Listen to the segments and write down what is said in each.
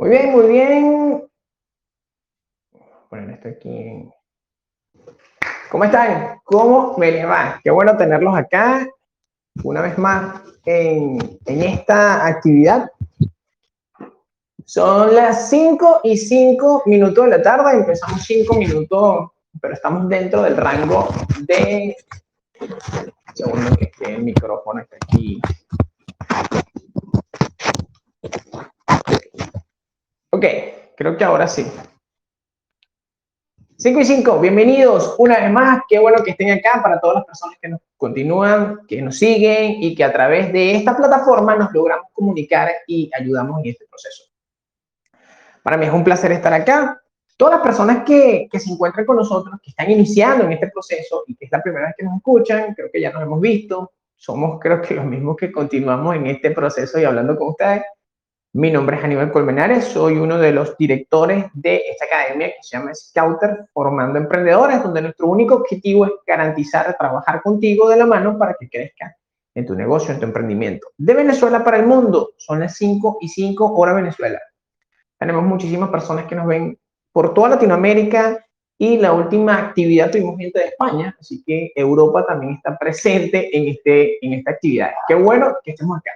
Muy bien, muy bien. Poner esto aquí. ¿Cómo están? ¿Cómo me les va? Qué bueno tenerlos acá una vez más en, esta actividad. Son las 5 y 5 minutos de la tarde. Empezamos 5 minutos, pero estamos dentro del rango de... Segundo que el micrófono está aquí. Ok, creo que ahora sí. 5 y 5, bienvenidos una vez más. Qué bueno que estén acá para todas las personas que nos continúan, que nos siguen y que a través de esta plataforma nos logramos comunicar y ayudamos en este proceso. Para mí es un placer estar acá. Todas las personas que, que se encuentran con nosotros, que están iniciando en este proceso y que es la primera vez que nos escuchan, creo que ya nos hemos visto. Somos creo que los mismos que continuamos en este proceso y hablando con ustedes. Mi nombre es Aníbal Colmenares, soy uno de los directores de esta academia que se llama Scouter Formando Emprendedores, donde nuestro único objetivo es garantizar trabajar contigo de la mano para que crezca en tu negocio, en tu emprendimiento. De Venezuela para el mundo, son las 5 y 5 hora Venezuela. Tenemos muchísimas personas que nos ven por toda Latinoamérica y la última actividad tuvimos gente de España, así que Europa también está presente en, este, en esta actividad. Qué bueno que estemos acá.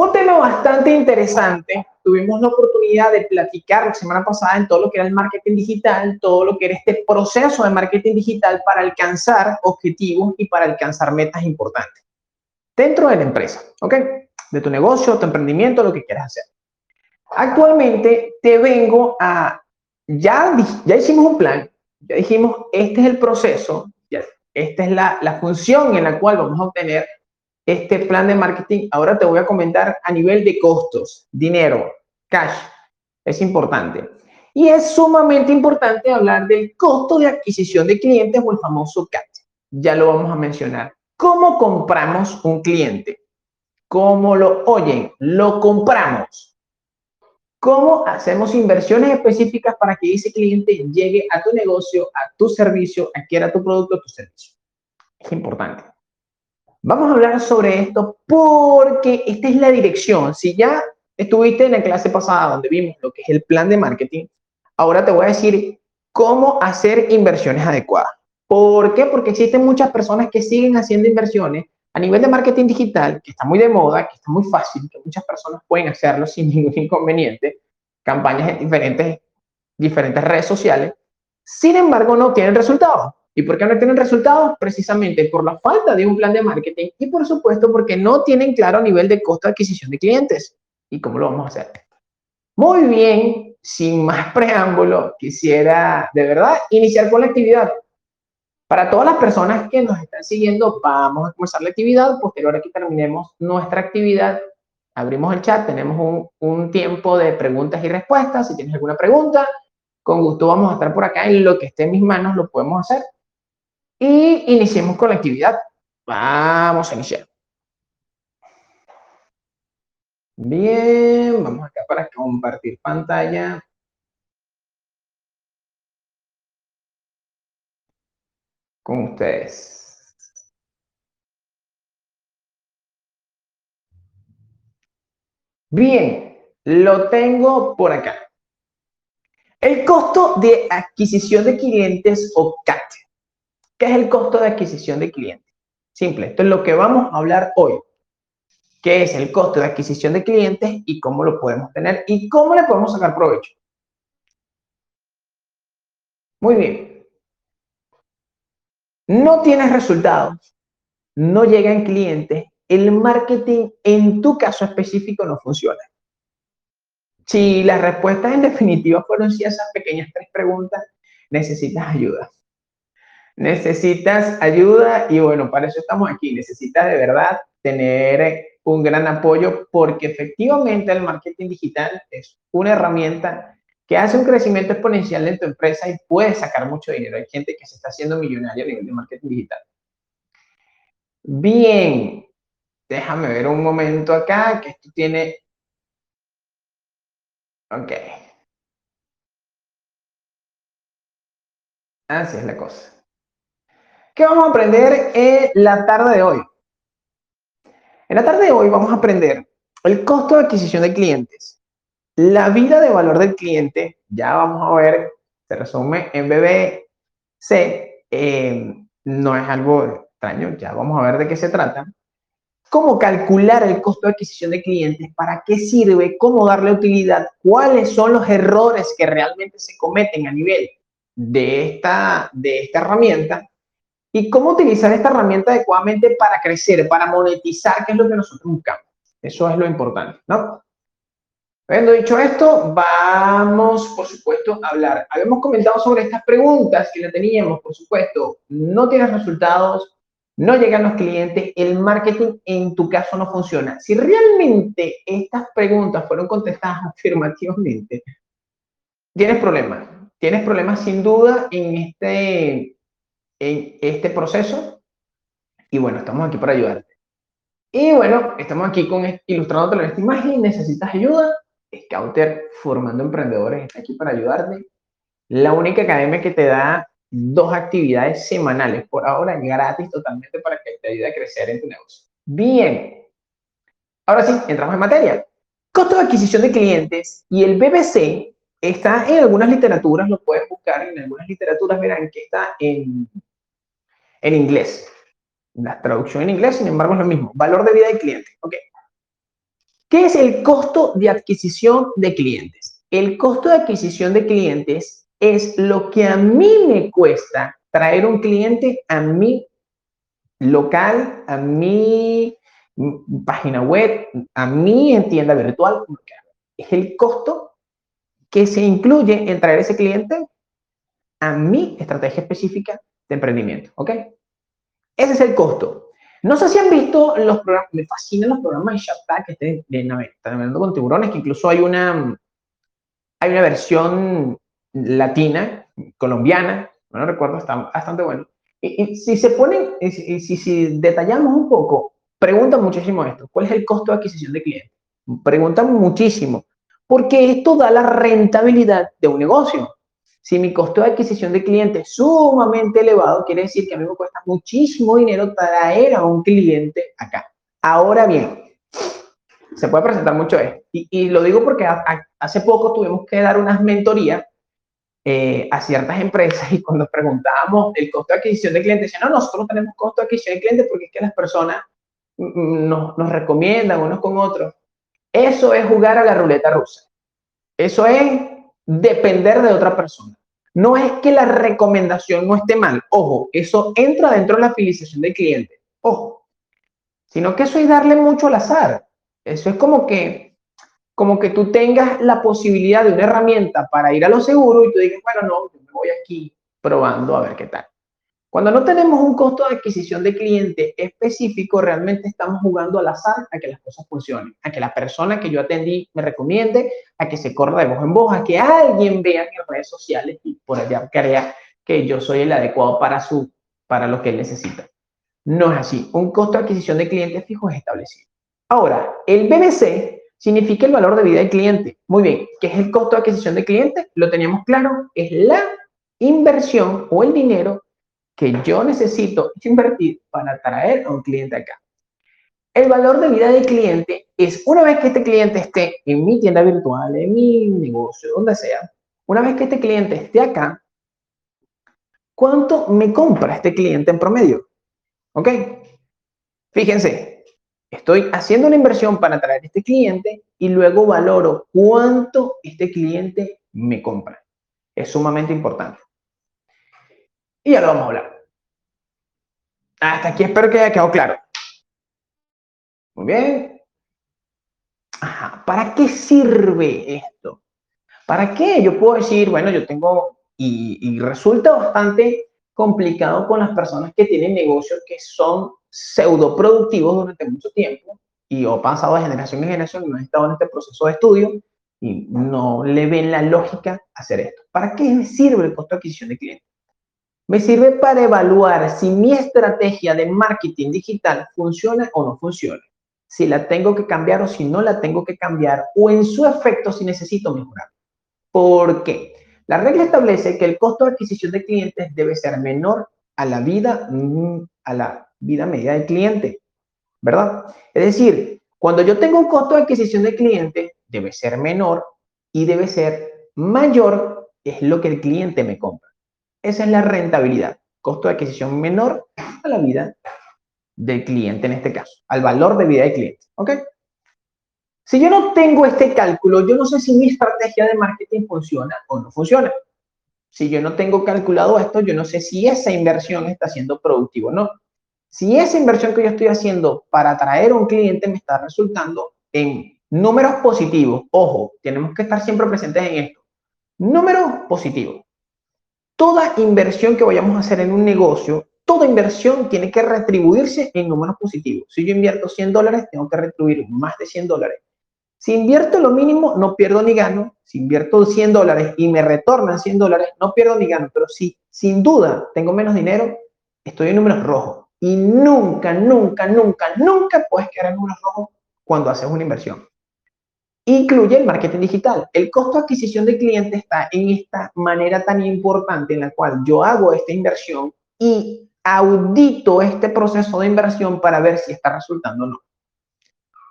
Un tema bastante interesante. Tuvimos la oportunidad de platicar la semana pasada en todo lo que era el marketing digital, todo lo que era este proceso de marketing digital para alcanzar objetivos y para alcanzar metas importantes dentro de la empresa, ¿ok? De tu negocio, tu emprendimiento, lo que quieras hacer. Actualmente te vengo a, ya, ya hicimos un plan, ya dijimos, este es el proceso, esta es la, la función en la cual vamos a obtener este plan de marketing, ahora te voy a comentar a nivel de costos, dinero, cash. Es importante. Y es sumamente importante hablar del costo de adquisición de clientes o el famoso CAC. Ya lo vamos a mencionar. ¿Cómo compramos un cliente? ¿Cómo lo oyen? Lo compramos. ¿Cómo hacemos inversiones específicas para que ese cliente llegue a tu negocio, a tu servicio, adquiera tu producto, tu servicio? Es importante. Vamos a hablar sobre esto porque esta es la dirección. Si ya estuviste en la clase pasada donde vimos lo que es el plan de marketing, ahora te voy a decir cómo hacer inversiones adecuadas. ¿Por qué? Porque existen muchas personas que siguen haciendo inversiones a nivel de marketing digital, que está muy de moda, que está muy fácil, que muchas personas pueden hacerlo sin ningún inconveniente, campañas en diferentes, diferentes redes sociales, sin embargo no tienen resultados. ¿Y por qué no tienen resultados? Precisamente por la falta de un plan de marketing y por supuesto porque no tienen claro nivel de costo de adquisición de clientes. ¿Y cómo lo vamos a hacer? Muy bien, sin más preámbulo, quisiera de verdad iniciar con la actividad. Para todas las personas que nos están siguiendo, vamos a comenzar la actividad. Posterior a que terminemos nuestra actividad, abrimos el chat, tenemos un, un tiempo de preguntas y respuestas. Si tienes alguna pregunta, con gusto vamos a estar por acá. En lo que esté en mis manos lo podemos hacer y iniciemos con la actividad. Vamos a iniciar. Bien, vamos acá para compartir pantalla. Con ustedes. Bien, lo tengo por acá. El costo de adquisición de clientes o CAC. ¿Qué es el costo de adquisición de clientes? Simple, esto es lo que vamos a hablar hoy. ¿Qué es el costo de adquisición de clientes y cómo lo podemos tener y cómo le podemos sacar provecho? Muy bien. No tienes resultados, no llegan clientes, el marketing en tu caso específico no funciona. Si las respuestas en definitiva fueron si esas pequeñas tres preguntas, necesitas ayuda necesitas ayuda y bueno, para eso estamos aquí. Necesitas de verdad tener un gran apoyo porque efectivamente el marketing digital es una herramienta que hace un crecimiento exponencial en tu empresa y puede sacar mucho dinero. Hay gente que se está haciendo millonaria a nivel de marketing digital. Bien, déjame ver un momento acá que esto tiene... Ok. Así es la cosa. ¿Qué vamos a aprender en la tarde de hoy? En la tarde de hoy vamos a aprender el costo de adquisición de clientes. la vida de valor del cliente, ya vamos a ver, se resume en BBC, eh, no es algo extraño, ya vamos a ver de qué se trata. ¿Cómo calcular el costo de adquisición de clientes? ¿Para qué sirve? ¿Cómo darle utilidad? ¿Cuáles son los errores que realmente se cometen a nivel de esta, de esta herramienta? ¿Y cómo utilizar esta herramienta adecuadamente para crecer, para monetizar, que es lo que nosotros buscamos? Eso es lo importante, ¿no? Habiendo dicho esto, vamos, por supuesto, a hablar. Habíamos comentado sobre estas preguntas que la teníamos, por supuesto. No tienes resultados, no llegan los clientes, el marketing en tu caso no funciona. Si realmente estas preguntas fueron contestadas afirmativamente, tienes problemas. Tienes problemas sin duda en este, en este proceso. Y bueno, estamos aquí para ayudarte. Y bueno, estamos aquí con ilustrándote esta imagen. ¿Necesitas ayuda? Scouter Formando Emprendedores está aquí para ayudarte. La única academia que te da dos actividades semanales, por ahora gratis totalmente para que te ayude a crecer en tu negocio. Bien, ahora sí, entramos en materia. Costo de adquisición de clientes y el BBC está en algunas literaturas, lo puedes buscar en algunas literaturas, verán que está en, en inglés. La traducción en inglés, sin embargo, es lo mismo. Valor de vida del cliente. Ok. ¿Qué es el costo de adquisición de clientes? El costo de adquisición de clientes es lo que a mí me cuesta traer un cliente a mi local, a mi página web, a mi tienda virtual. Es el costo que se incluye en traer ese cliente a mi estrategia específica de emprendimiento. ¿Ok? Ese es el costo. No sé si han visto los programas, me fascinan los programas de Shark Tank que estén navegando con tiburones, que incluso hay una, hay una versión latina, colombiana, no recuerdo, está bastante bueno. Y, si se ponen, si, si, detallamos un poco, preguntan muchísimo esto, ¿cuál es el costo de adquisición de clientes? Preguntan muchísimo, porque esto da la rentabilidad de un negocio. Si mi costo de adquisición de cliente es sumamente elevado, quiere decir que a mí me cuesta muchísimo dinero traer a un cliente acá. Ahora bien, se puede presentar mucho esto. Y, lo digo porque hace poco tuvimos que dar unas mentorías eh, a ciertas empresas y cuando preguntábamos el costo de adquisición de clientes, decían, no, nosotros tenemos costo de adquisición de clientes porque es que las personas mm, mm, nos, nos recomiendan unos con otros. Eso es jugar a la ruleta rusa. Eso es depender de otra persona. No es que la recomendación no esté mal, ojo, eso entra dentro de la fidelización del cliente, ojo, sino que eso es darle mucho al azar. Eso es como que, como que tú tengas la posibilidad de una herramienta para ir a lo seguro y tú digas, bueno, no, yo me voy aquí probando a ver qué tal. Cuando no tenemos un costo de adquisición de cliente específico, realmente estamos jugando al azar a que las cosas funcionen, a que la persona que yo atendí me recomiende, a que se corra de voz en voz, a que alguien vea en redes sociales y por allá crea que yo soy el adecuado para, su, para lo que él necesita. No es así. Un costo de adquisición de cliente fijo es establecido. Ahora, el BBC significa el valor de vida del cliente. Muy bien, ¿qué es el costo de adquisición de cliente? Lo teníamos claro, es la inversión o el dinero que yo necesito invertir para atraer a un cliente acá. El valor de vida del cliente es una vez que este cliente esté en mi tienda virtual, en mi negocio, donde sea, una vez que este cliente esté acá, ¿cuánto me compra este cliente en promedio? ¿Ok? Fíjense, estoy haciendo una inversión para atraer a este cliente y luego valoro cuánto este cliente me compra. Es sumamente importante. Y ya lo vamos a hablar. Hasta aquí espero que haya quedado claro. Muy bien. ¿Para qué sirve esto? ¿Para qué? Yo puedo decir, bueno, yo tengo, y, resulta bastante complicado con las personas que tienen negocios que son pseudo productivos durante mucho tiempo y o pasado de generación en generación y no han estado en este proceso de estudio y no le ven la lógica hacer esto. ¿Para qué sirve el costo de adquisición de clientes? Me sirve para evaluar si mi estrategia de marketing digital funciona o no funciona. Si la tengo que cambiar o si no la tengo que cambiar o en su efecto si necesito mejorar. ¿Por qué? La regla establece que el costo de adquisición de clientes debe ser menor a la vida, mm, a la vida media del cliente, ¿verdad? Es decir, cuando yo tengo un costo de adquisición de cliente, debe ser menor y debe ser mayor es lo que el cliente me compra. Esa es la rentabilidad, costo de adquisición menor a la vida del cliente en este caso, al valor de vida del cliente. ¿Ok? Si yo no tengo este cálculo, yo no sé si mi estrategia de marketing funciona o no funciona. Si yo no tengo calculado esto, yo no sé si esa inversión está siendo productiva o no. Si esa inversión que yo estoy haciendo para atraer a un cliente me está resultando en números positivos, ojo, tenemos que estar siempre presentes en esto. Números positivos. Toda inversión que vayamos a hacer en un negocio, toda inversión tiene que retribuirse en números positivos. Si yo invierto 100 dólares, tengo que retribuir más de 100 dólares. Si invierto lo mínimo, no pierdo ni gano. Si invierto 100 dólares y me retornan 100 dólares, no pierdo ni gano. Pero si sin duda tengo menos dinero, estoy en números rojos. Y nunca, nunca, nunca, nunca puedes quedar en números rojos cuando haces una inversión. Incluye el marketing digital. El costo de adquisición de clientes está en esta manera tan importante en la cual yo hago esta inversión y audito este proceso de inversión para ver si está resultando o no.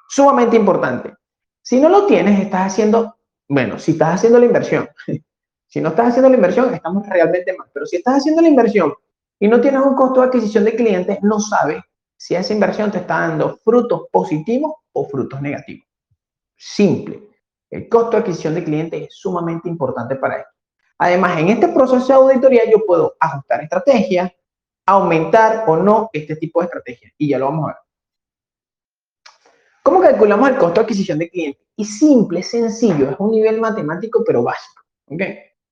Sumamente importante. Si no lo tienes, estás haciendo, bueno, si estás haciendo la inversión, si no estás haciendo la inversión, estamos realmente mal. Pero si estás haciendo la inversión y no tienes un costo de adquisición de clientes, no sabes si esa inversión te está dando frutos positivos o frutos negativos. Simple. El costo de adquisición de clientes es sumamente importante para esto. Además, en este proceso de auditoría yo puedo ajustar estrategias, aumentar o no este tipo de estrategias. Y ya lo vamos a ver. ¿Cómo calculamos el costo de adquisición de clientes? Y simple, sencillo, es un nivel matemático pero básico, ¿ok?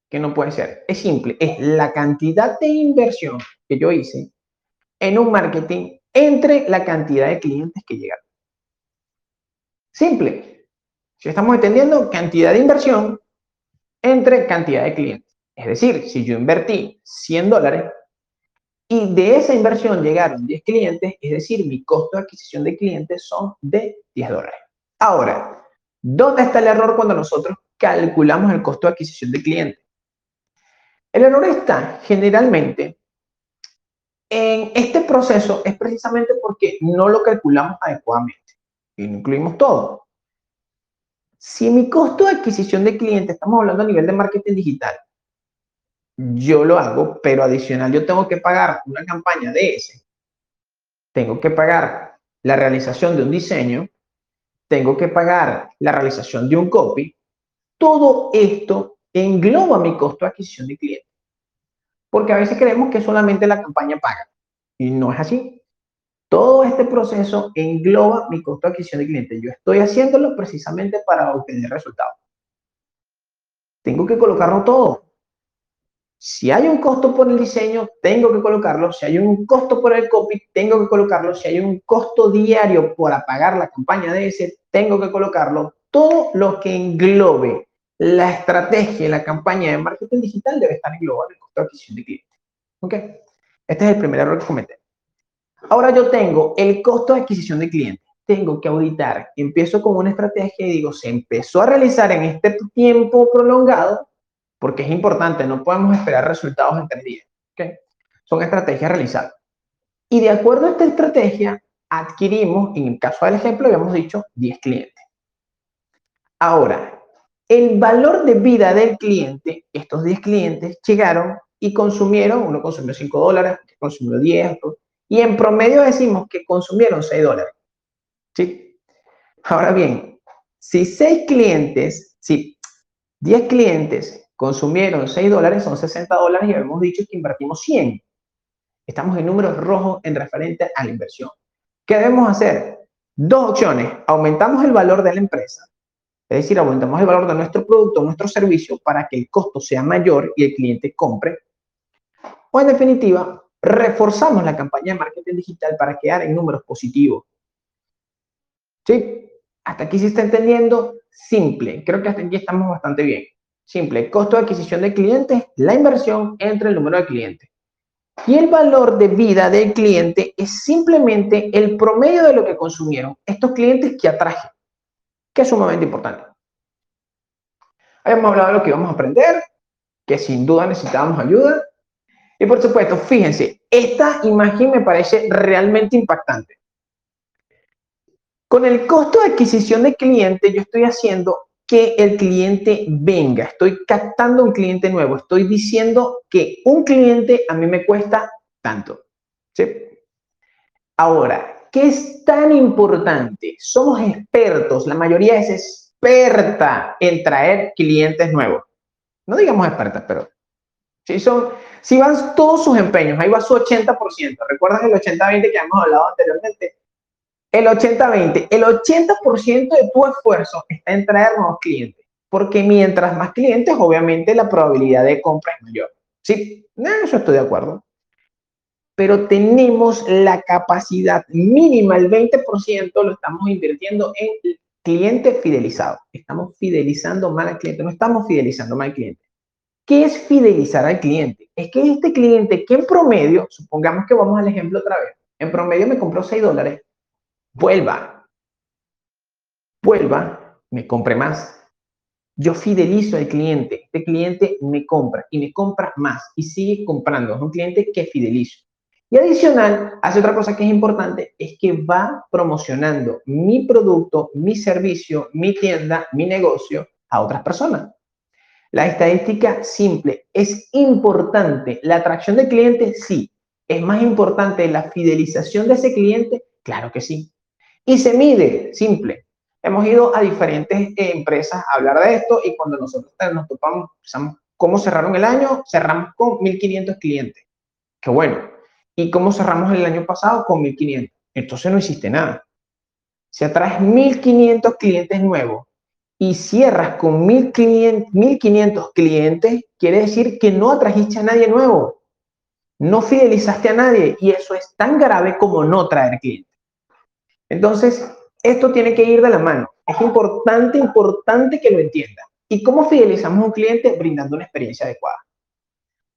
Que no puede ser. Es simple, es la cantidad de inversión que yo hice en un marketing entre la cantidad de clientes que llegaron. Simple. Si estamos entendiendo cantidad de inversión entre cantidad de clientes. Es decir, si yo invertí 100 dólares, y de esa inversión llegaron 10 clientes, es decir, mi costo de adquisición de clientes son de 10 dólares. Ahora, ¿dónde está el error cuando nosotros calculamos el costo de adquisición de clientes? El error está generalmente en este proceso es precisamente porque no lo calculamos adecuadamente y no incluimos todo. Si mi costo de adquisición de clientes, estamos hablando a nivel de marketing digital, yo lo hago, pero adicional yo tengo que pagar una campaña de ese, tengo que pagar la realización de un diseño, tengo que pagar la realización de un copy, todo esto engloba mi costo de adquisición de cliente. Porque a veces creemos que solamente la campaña paga y no es así. Todo este proceso engloba mi costo de adquisición de cliente. Yo estoy haciéndolo precisamente para obtener resultados. Tengo que colocarlo todo. Si hay un costo por el diseño, tengo que colocarlo. Si hay un costo por el copy, tengo que colocarlo. Si hay un costo diario por apagar la campaña de ese, tengo que colocarlo. Todo lo que englobe la estrategia y la campaña de marketing digital debe estar englobado en el costo de adquisición de clientes. ¿Ok? Este es el primer error que cometemos. Ahora yo tengo el costo de adquisición de clientes. Tengo que auditar. Empiezo con una estrategia y digo, se empezó a realizar en este tiempo prolongado porque es importante, no podemos esperar resultados en tres días. ¿okay? Son estrategias realizadas. Y de acuerdo a esta estrategia, adquirimos, en el caso del ejemplo, habíamos dicho 10 clientes. Ahora, el valor de vida del cliente, estos 10 clientes llegaron y consumieron, uno consumió 5 dólares, otro consumió 10, y en promedio decimos que consumieron 6 dólares. ¿Sí? Ahora bien, si 6 clientes, si 10 clientes consumieron 6 dólares, son 60 dólares y habíamos dicho que invertimos 100. Estamos en números rojos en referente a la inversión. ¿Qué debemos hacer? Dos opciones. Aumentamos el valor de la empresa, es decir, aumentamos el valor de nuestro producto, nuestro servicio, para que el costo sea mayor y el cliente compre. O en definitiva, reforzamos la campaña de marketing digital para quedar en números positivos. ¿Sí? Hasta aquí se está entendiendo simple. Creo que hasta aquí estamos bastante bien. Simple, costo de adquisición de clientes, la inversión entre el número de clientes. Y el valor de vida del cliente es simplemente el promedio de lo que consumieron estos clientes que atraje, que es sumamente importante. Habíamos hablado de lo que íbamos a aprender, que sin duda necesitábamos ayuda. Y por supuesto, fíjense, esta imagen me parece realmente impactante. Con el costo de adquisición de cliente, yo estoy haciendo que el cliente venga, estoy captando un cliente nuevo, estoy diciendo que un cliente a mí me cuesta tanto. ¿sí? Ahora, ¿qué es tan importante? Somos expertos, la mayoría es experta en traer clientes nuevos. No digamos expertas, pero si son, si van todos sus empeños, ahí va su 80%. ¿Recuerdas el 80-20 que hemos hablado anteriormente? El 80-20, el 80% de tu esfuerzo está en traer nuevos clientes, porque mientras más clientes, obviamente la probabilidad de compra es mayor. Sí, eso estoy de acuerdo. Pero tenemos la capacidad mínima, el 20% lo estamos invirtiendo en cliente fidelizado. Estamos fidelizando mal al cliente, no estamos fidelizando mal al cliente. ¿Qué es fidelizar al cliente? Es que este cliente que en promedio, supongamos que vamos al ejemplo otra vez, en promedio me compró 6 dólares, vuelva, vuelva, me compre más. Yo fidelizo al cliente, este cliente me compra y me compra más y sigue comprando, es un cliente que fidelizo. Y adicional, hace otra cosa que es importante, es que va promocionando mi producto, mi servicio, mi tienda, mi negocio a otras personas. La estadística simple es importante. La atracción de clientes, sí. ¿Es más importante la fidelización de ese cliente? Claro que sí. Y se mide, simple. Hemos ido a diferentes eh, empresas a hablar de esto y cuando nosotros nos topamos, cómo cerraron el año, cerramos con 1.500 clientes. Qué bueno. ¿Y cómo cerramos el año pasado? Con 1.500. Entonces no existe nada. Si atraes 1.500 clientes nuevos y cierras con 1.500 clientes, quiere decir que no atrajiste a nadie nuevo. No fidelizaste a nadie y eso es tan grave como no traer clientes. Entonces, esto tiene que ir de la mano. Es importante, importante que lo entienda. ¿Y cómo fidelizamos a un cliente? Brindando una experiencia adecuada.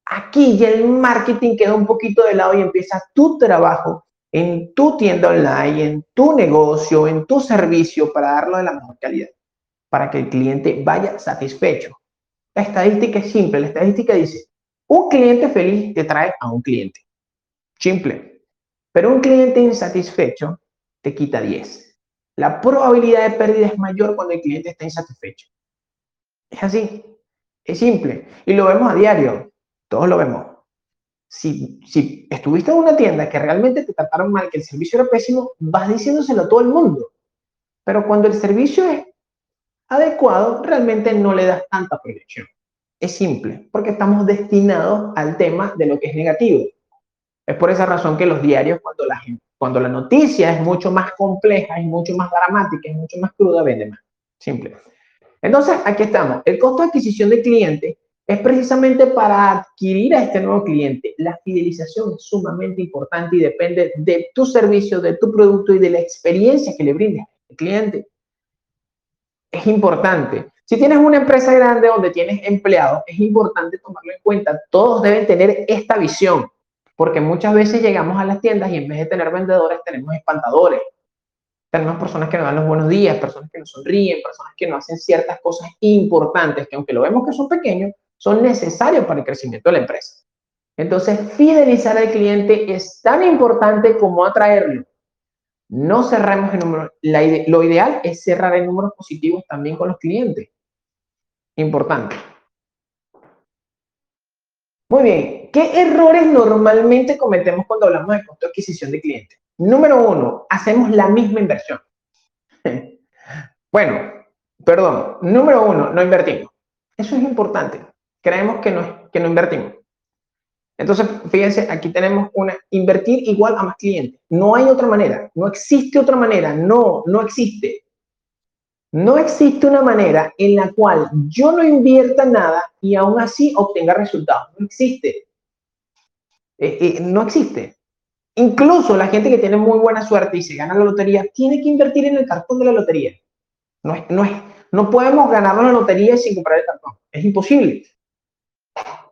Aquí ya el marketing queda un poquito de lado y empieza tu trabajo en tu tienda online, en tu negocio, en tu servicio para darlo de la mejor calidad, para que el cliente vaya satisfecho. La estadística es simple. La estadística dice, un cliente feliz te trae a un cliente. Simple. Pero un cliente insatisfecho te quita 10. La probabilidad de pérdida es mayor cuando el cliente está insatisfecho. Es así. Es simple. Y lo vemos a diario. Todos lo vemos. Si, si estuviste en una tienda que realmente te trataron mal, que el servicio era pésimo, vas diciéndoselo a todo el mundo. Pero cuando el servicio es adecuado, realmente no le das tanta proyección. Es simple, porque estamos destinados al tema de lo que es negativo. Es por esa razón que los diarios, cuando la, cuando la noticia es mucho más compleja, es mucho más dramática, es mucho más cruda, vende más. Simple. Entonces, aquí estamos. El costo de adquisición de cliente es precisamente para adquirir a este nuevo cliente. La fidelización es sumamente importante y depende de tu servicio, de tu producto y de la experiencia que le brindes al cliente. Es importante. Si tienes una empresa grande donde tienes empleados, es importante tomarlo en cuenta. Todos deben tener esta visión, porque muchas veces llegamos a las tiendas y en vez de tener vendedores, tenemos espantadores. Tenemos personas que nos dan los buenos días, personas que nos sonríen, personas que nos hacen ciertas cosas importantes que aunque lo vemos que son pequeños, son necesarios para el crecimiento de la empresa. Entonces, fidelizar al cliente es tan importante como atraerlo. No cerremos el número. lo ideal es cerrar en números positivos también con los clientes. Importante. Muy bien. ¿Qué errores normalmente cometemos cuando hablamos de costo de adquisición de clientes? Número uno, hacemos la misma inversión. bueno, perdón. Número uno, no invertimos. Eso es importante creemos que no, que no invertimos. Entonces, fíjense, aquí tenemos una, invertir igual a más clientes. No hay otra manera, no existe otra manera, no, no existe. No existe una manera en la cual yo no invierta nada y aún así obtenga resultados. No existe. Eh, eh, no existe. Incluso la gente que tiene muy buena suerte y se gana la lotería, tiene que invertir en el cartón de la lotería. No, es, no, es, no podemos ganar la lotería sin comprar el cartón. Es imposible.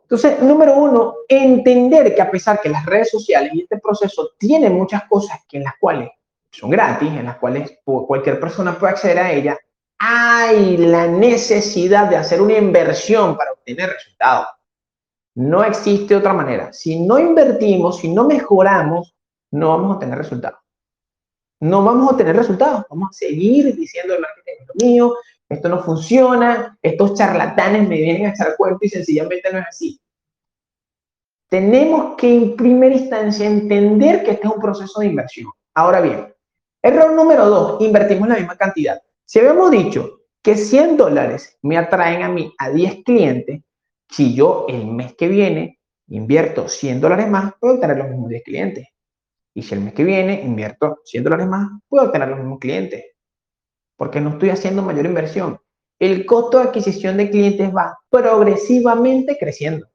Entonces, número uno, entender que a pesar que las redes sociales y este proceso tienen muchas cosas que en las cuales son gratis, en las cuales cualquier persona puede acceder a ella, hay la necesidad de hacer una inversión para obtener resultados. No existe otra manera. Si no invertimos, si no mejoramos, no vamos a tener resultados. No vamos a tener resultados. Vamos a seguir diciendo el marketing es lo mío, esto no funciona, estos charlatanes me vienen a echar cuento y sencillamente no es así. Tenemos que en primera instancia entender que este es un proceso de inversión. Ahora bien, error número dos, invertimos la misma cantidad. Si habíamos dicho que 100 dólares me atraen a mí a 10 clientes, si yo el mes que viene invierto 100 dólares más, puedo obtener los mismos 10 clientes. Y si el mes que viene invierto 100 dólares más, puedo obtener los mismos clientes. Porque no estoy haciendo mayor inversión. El costo de adquisición de clientes va progresivamente creciendo.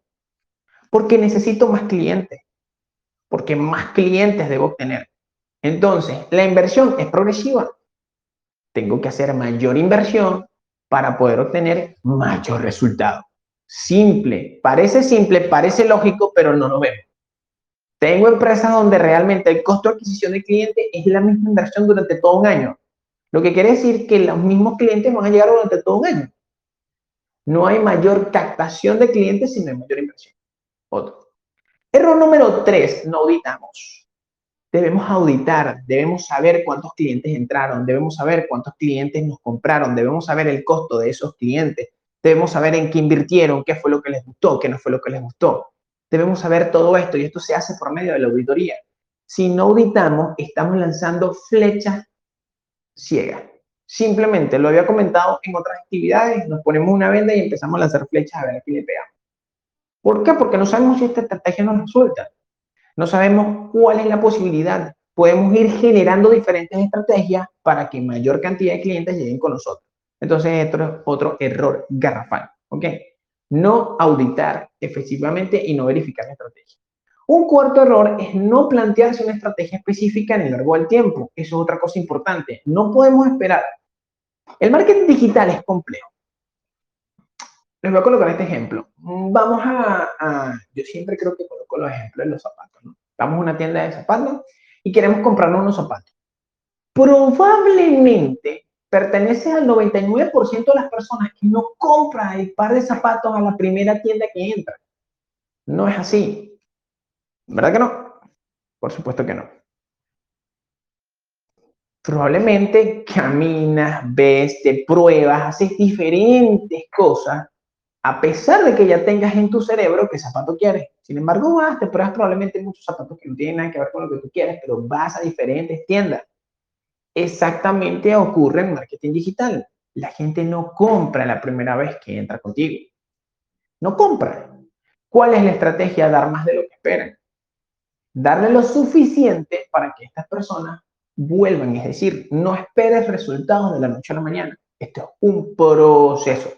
Porque necesito más clientes. Porque más clientes debo obtener. Entonces, la inversión es progresiva. Tengo que hacer mayor inversión para poder obtener mayor resultado. Simple. Parece simple, parece lógico, pero no lo vemos. Tengo empresas donde realmente el costo de adquisición de cliente es la misma inversión durante todo un año. Lo que quiere decir que los mismos clientes van a llegar durante todo un año. No hay mayor captación de clientes si no hay mayor inversión. Otro. Error número tres, no auditamos. Debemos auditar, debemos saber cuántos clientes entraron, debemos saber cuántos clientes nos compraron, debemos saber el costo de esos clientes, debemos saber en qué invirtieron, qué fue lo que les gustó, qué no fue lo que les gustó. Debemos saber todo esto y esto se hace por medio de la auditoría. Si no auditamos, estamos lanzando flechas ciegas. Simplemente lo había comentado en otras actividades, nos ponemos una venda y empezamos a lanzar flechas a ver a quién le pegamos. ¿Por qué? Porque no sabemos si esta estrategia nos resulta. No sabemos cuál es la posibilidad. Podemos ir generando diferentes estrategias para que mayor cantidad de clientes lleguen con nosotros. Entonces, esto es otro error garrafal. ¿Ok? No auditar efectivamente y no verificar la estrategia. Un cuarto error es no plantearse una estrategia específica en el largo del tiempo. Eso es otra cosa importante. No podemos esperar. El marketing digital es complejo. Les voy a colocar este ejemplo. Vamos a, yo siempre creo que coloco los ejemplos de los zapatos. ¿no? Vamos a una tienda de zapatos y queremos comprarnos unos zapatos. Probablemente pertenece al 99% de las personas que no compran el par de zapatos a la primera tienda que entra. No es así. ¿Verdad que no? Por supuesto que no. Probablemente caminas, ves, te pruebas, haces diferentes cosas, a pesar de que ya tengas en tu cerebro qué zapato quieres. Sin embargo, vas, te pruebas probablemente muchos zapatos que no tienen nada que ver con lo que tú quieres, pero vas a diferentes tiendas exactamente ocurre en marketing digital. La gente no compra la primera vez que entra contigo. No compra. ¿Cuál es la estrategia? Dar más de lo que esperan. Darle lo suficiente para que estas personas vuelvan. Es decir, no esperes resultados de la noche a la mañana. Esto es un proceso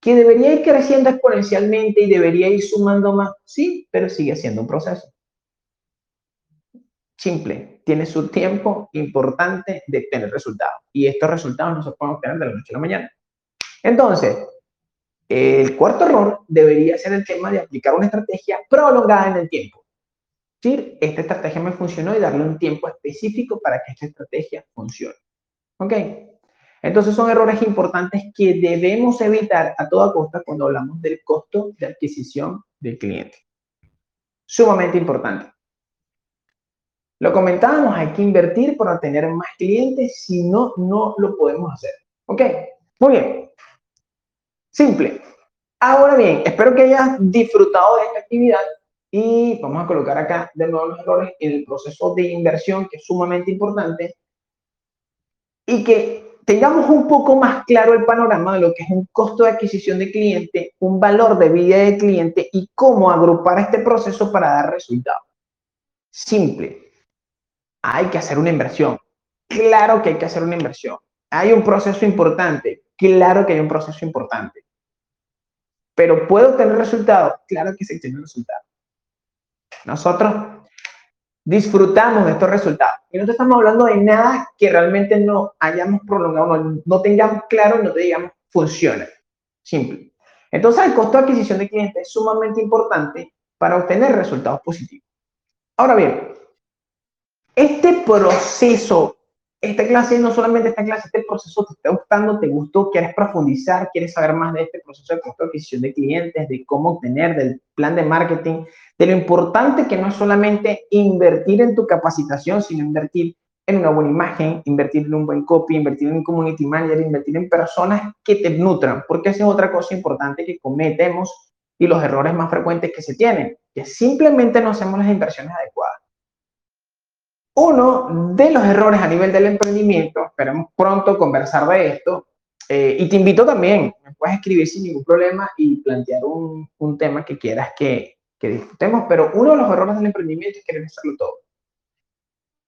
que debería ir creciendo exponencialmente y debería ir sumando más. Sí, pero sigue siendo un proceso. Simple, tiene su tiempo importante de tener resultados. Y estos resultados no se pueden obtener de la noche a la mañana. Entonces, el cuarto error debería ser el tema de aplicar una estrategia prolongada en el tiempo. Decir, esta estrategia me funcionó y darle un tiempo específico para que esta estrategia funcione. ¿Ok? Entonces son errores importantes que debemos evitar a toda costa cuando hablamos del costo de adquisición del cliente. Sumamente importante. Lo comentábamos, hay que invertir para tener más clientes, si no, no lo podemos hacer. ¿Ok? Muy bien. Simple. Ahora bien, espero que hayas disfrutado de esta actividad y vamos a colocar acá de nuevo los errores en el proceso de inversión, que es sumamente importante, y que tengamos un poco más claro el panorama de lo que es un costo de adquisición de cliente, un valor de vida de cliente y cómo agrupar este proceso para dar resultados. Simple hay que hacer una inversión. Claro que hay que hacer una inversión. Hay un proceso importante. Claro que hay un proceso importante. Pero ¿puedo tener resultados? Claro que sí tiene resultados. Nosotros disfrutamos de estos resultados. Y no estamos hablando de nada que realmente no hayamos prolongado, no, no tengamos claro no te digamos funciona. Simple. Entonces, el costo de adquisición de clientes es sumamente importante para obtener resultados positivos. Ahora bien, este proceso, esta clase, no solamente esta clase, este proceso te está gustando, te gustó, quieres profundizar, quieres saber más de este proceso de adquisición de clientes, de cómo obtener, del plan de marketing, de lo importante que no es solamente invertir en tu capacitación, sino invertir en una buena imagen, invertir en un buen copy, invertir en un community manager, invertir en personas que te nutran, porque esa es otra cosa importante que cometemos y los errores más frecuentes que se tienen, que simplemente no hacemos las inversiones adecuadas. Uno de los errores a nivel del emprendimiento, esperemos pronto conversar de esto, eh, y te invito también, me puedes escribir sin ningún problema y plantear un, un tema que quieras que, que disfrutemos, pero uno de los errores del emprendimiento es querer hacerlo todo.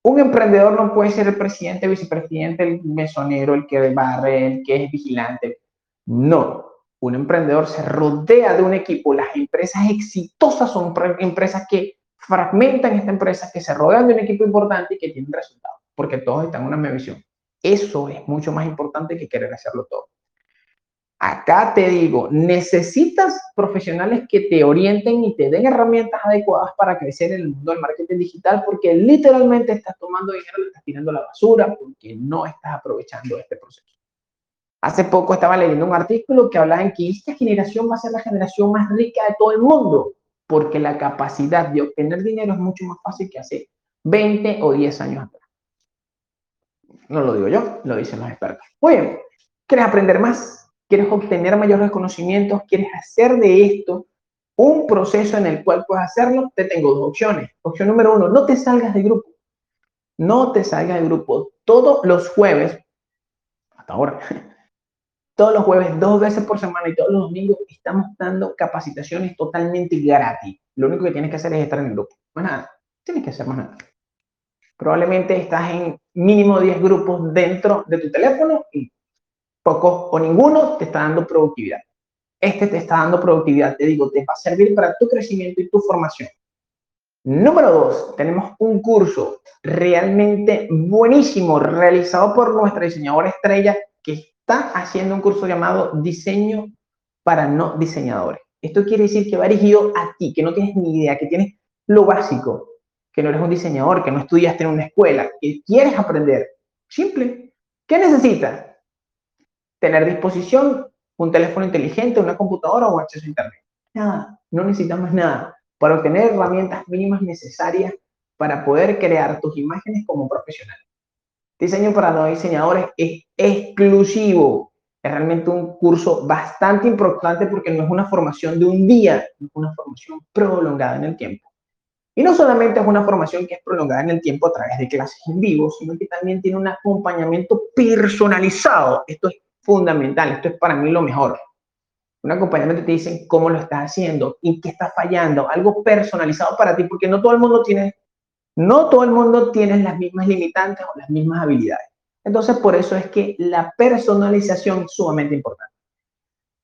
Un emprendedor no puede ser el presidente, el vicepresidente, el mesonero, el que barre, el que es vigilante. No. Un emprendedor se rodea de un equipo. Las empresas exitosas son empresas que fragmentan esta empresa, que se rodean de un equipo importante y que tienen resultados, porque todos están en una misma visión. Eso es mucho más importante que querer hacerlo todo. Acá te digo, necesitas profesionales que te orienten y te den herramientas adecuadas para crecer en el mundo del marketing digital porque literalmente estás tomando dinero y estás tirando la basura porque no estás aprovechando este proceso. Hace poco estaba leyendo un artículo que hablaba en que esta generación va a ser la generación más rica de todo el mundo porque la capacidad de obtener dinero es mucho más fácil que hace 20 o 10 años atrás. No lo digo yo, lo dicen los expertos. Muy bien, ¿quieres aprender más? quieres obtener mayores conocimientos, quieres hacer de esto un proceso en el cual puedes hacerlo, te tengo dos opciones. Opción número uno, no te salgas del grupo. No te salgas del grupo. Todos los jueves, hasta ahora, todos los jueves, dos veces por semana y todos los domingos estamos dando capacitaciones totalmente gratis. Lo único que tienes que hacer es estar en el grupo. Más nada. Tienes que hacer más nada. Probablemente estás en mínimo 10 grupos dentro de tu teléfono y poco o ninguno te está dando productividad. Este te está dando productividad, te digo, te va a servir para tu crecimiento y tu formación. Número dos, tenemos un curso realmente buenísimo realizado por nuestra diseñadora estrella que está haciendo un curso llamado Diseño para no diseñadores. Esto quiere decir que va dirigido a ti, que no tienes ni idea, que tienes lo básico, que no eres un diseñador, que no estudiaste en una escuela, que quieres aprender. Simple. ¿Qué necesitas? tener disposición un teléfono inteligente, una computadora o acceso a Internet. Nada, no necesitamos nada para obtener herramientas mínimas necesarias para poder crear tus imágenes como profesional. Diseño para no diseñadores es exclusivo. Es realmente un curso bastante importante porque no es una formación de un día, es una formación prolongada en el tiempo. Y no solamente es una formación que es prolongada en el tiempo a través de clases en vivo, sino que también tiene un acompañamiento personalizado. Esto es fundamental. Esto es para mí lo mejor. Un acompañamiento te dicen cómo lo estás haciendo y qué está fallando, algo personalizado para ti, porque no todo el mundo tiene, no todo el mundo tiene las mismas limitantes o las mismas habilidades. Entonces, por eso es que la personalización es sumamente importante.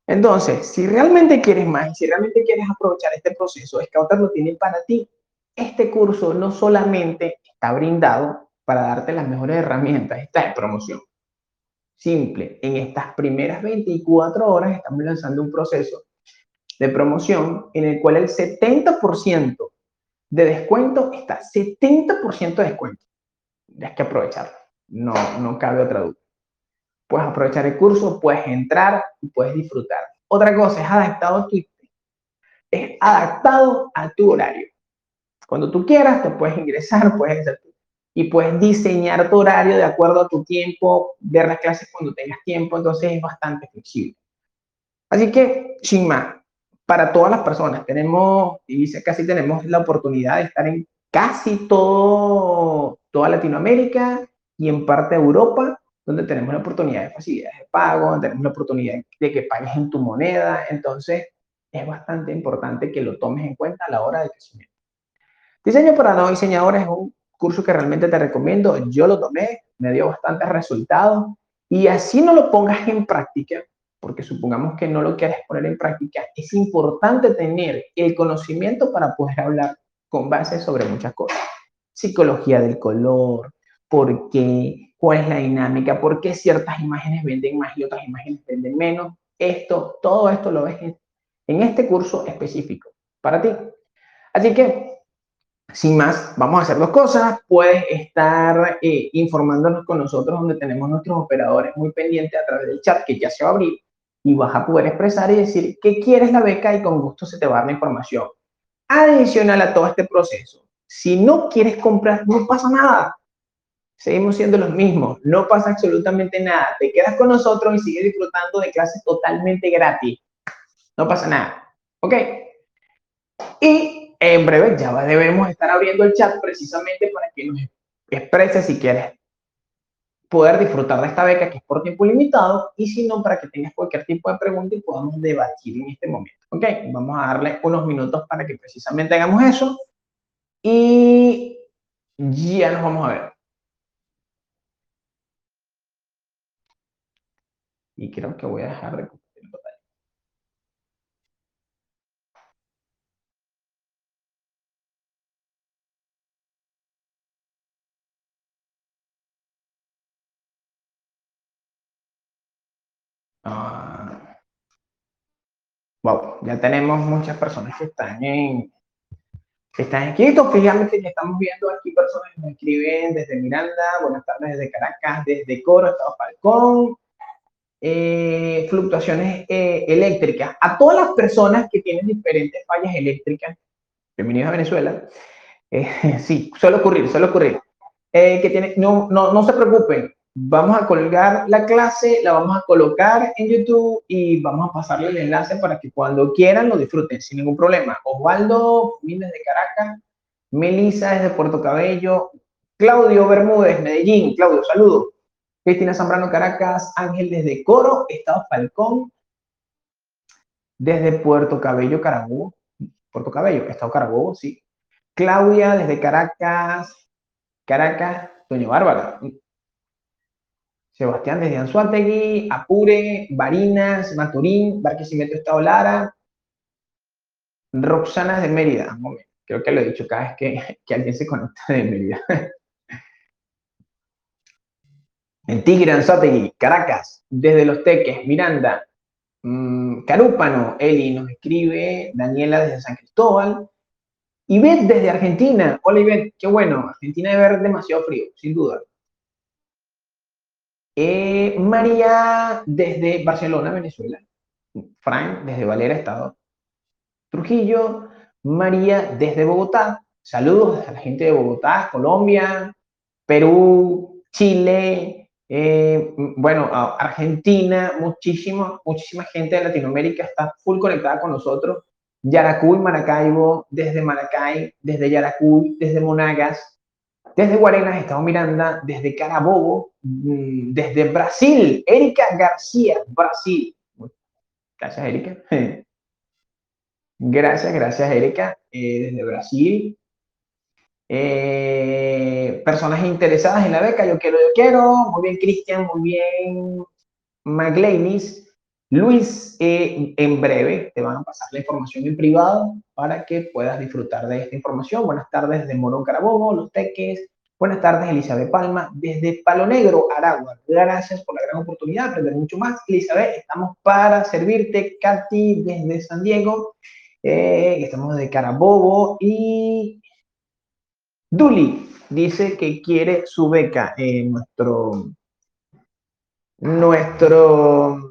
Entonces, si realmente quieres más y si realmente quieres aprovechar este proceso, Scouter lo tiene para ti. Este curso no solamente está brindado para darte las mejores herramientas, está en promoción, simple. En estas primeras 24 horas estamos lanzando un proceso de promoción en el cual el 70% de descuento está 70% de descuento. Tienes que aprovecharlo. No, no cabe otra duda. Puedes aprovechar el curso, puedes entrar y puedes disfrutar. Otra cosa, es adaptado a tu, es adaptado a tu horario. Cuando tú quieras, te puedes ingresar, puedes y puedes diseñar tu horario de acuerdo a tu tiempo, ver las clases cuando tengas tiempo, entonces es bastante flexible. Así que, sin más, para todas las personas, tenemos, y casi tenemos la oportunidad de estar en casi todo, toda Latinoamérica y en parte Europa, donde tenemos la oportunidad de facilidades de pago, donde tenemos la oportunidad de que pagues en tu moneda, entonces es bastante importante que lo tomes en cuenta a la hora de crecimiento. Diseño para no diseñadores es un curso que realmente te recomiendo. Yo lo tomé, me dio bastantes resultados y así no lo pongas en práctica, porque supongamos que no lo quieres poner en práctica, es importante tener el conocimiento para poder hablar con base sobre muchas cosas. Psicología del color, por qué, cuál es la dinámica, por qué ciertas imágenes venden más y otras imágenes venden menos. Esto, todo esto lo ves en, este curso específico para ti. Así que sin más, vamos a hacer dos cosas. Puedes estar eh, informándonos con nosotros donde tenemos nuestros operadores muy pendientes a través del chat que ya se va a abrir y vas a poder expresar y decir que quieres la beca y con gusto se te va a dar la información. Adicional a todo este proceso, si no quieres comprar, no pasa nada. seguimos siendo los mismos, no pasa absolutamente nada, te quedas con nosotros y sigues disfrutando de clases totalmente gratis, no pasa nada, ¿ok? Y en breve ya debemos estar abriendo el chat precisamente para que nos expreses si quieres poder disfrutar de esta beca que es por tiempo limitado y si no, para que tengas cualquier tipo de pregunta y podamos debatir en este momento. Ok, vamos a darle unos minutos para que precisamente hagamos eso y ya nos vamos a ver. Y creo que voy a dejar de Ah. Wow, ya tenemos muchas personas que están en, están inscritos. Fíjate que estamos viendo aquí personas que nos escriben desde Miranda, buenas tardes desde Caracas, desde Coro, Estado Falcón, eh, fluctuaciones eh, eléctricas. A todas las personas que tienen diferentes fallas eléctricas, bienvenidos a Venezuela, eh, sí, suele ocurrir, suele ocurrir. que tiene, no, no, no se preocupen, vamos a colgar la clase, la vamos a colocar en YouTube y vamos a pasarle el enlace para que cuando quieran lo disfruten sin ningún problema. Osvaldo, desde Caracas, Melissa desde Puerto Cabello, Claudio Bermúdez, Medellín. Claudio, saludos. Cristina Zambrano, Caracas, Ángel desde Coro, Estado Falcón, desde Puerto Cabello, Carabobo, Puerto Cabello, Estado Carabobo, sí. Claudia desde Caracas, Caracas, Doña Bárbara. Sebastián desde Anzuategui, Apure, Barinas, Maturín, Barquisimeto Estado Lara, Roxana de Mérida. creo que lo he dicho cada vez que, que alguien se conecta de Mérida. en Tigre, Anzoátegui, Caracas, desde Los Teques, Miranda, mmm, Carúpano, Eli nos escribe, Daniela desde San Cristóbal, Ivette desde Argentina, hola Ivette, qué bueno, Argentina debe ver demasiado frío, sin duda. Eh, María desde Barcelona, Venezuela, Frank desde Valera, Estado. Trujillo, María desde Bogotá, saludos a la gente de Bogotá, Colombia, Perú, Chile, eh, bueno, Argentina, muchísimo, muchísima gente de Latinoamérica está full conectada con nosotros. Yaracuy, Maracaibo, desde Maracay, desde Yaracuy, desde Monagas, desde Guarenas, Estado Miranda, desde Carabobo, mm, desde Brasil, Erika García, Brasil. Gracias, Erika. Gracias, gracias, Erika, eh, desde Brasil. Eh, personas interesadas en la beca, yo quiero, yo quiero. Muy bien, Cristian, muy bien, McLeanis. Luis, eh, en breve te van a pasar la información en privado para que puedas disfrutar de esta información. Buenas tardes desde Morón Carabobo, Los Teques. Buenas tardes, Elizabeth Palma, desde Palo Negro, Aragua. Gracias por la gran oportunidad de aprender mucho más. Elizabeth, estamos para servirte. Katy, desde San Diego. Eh, estamos de Carabobo y Duli dice que quiere su beca. en nuestro, nuestro,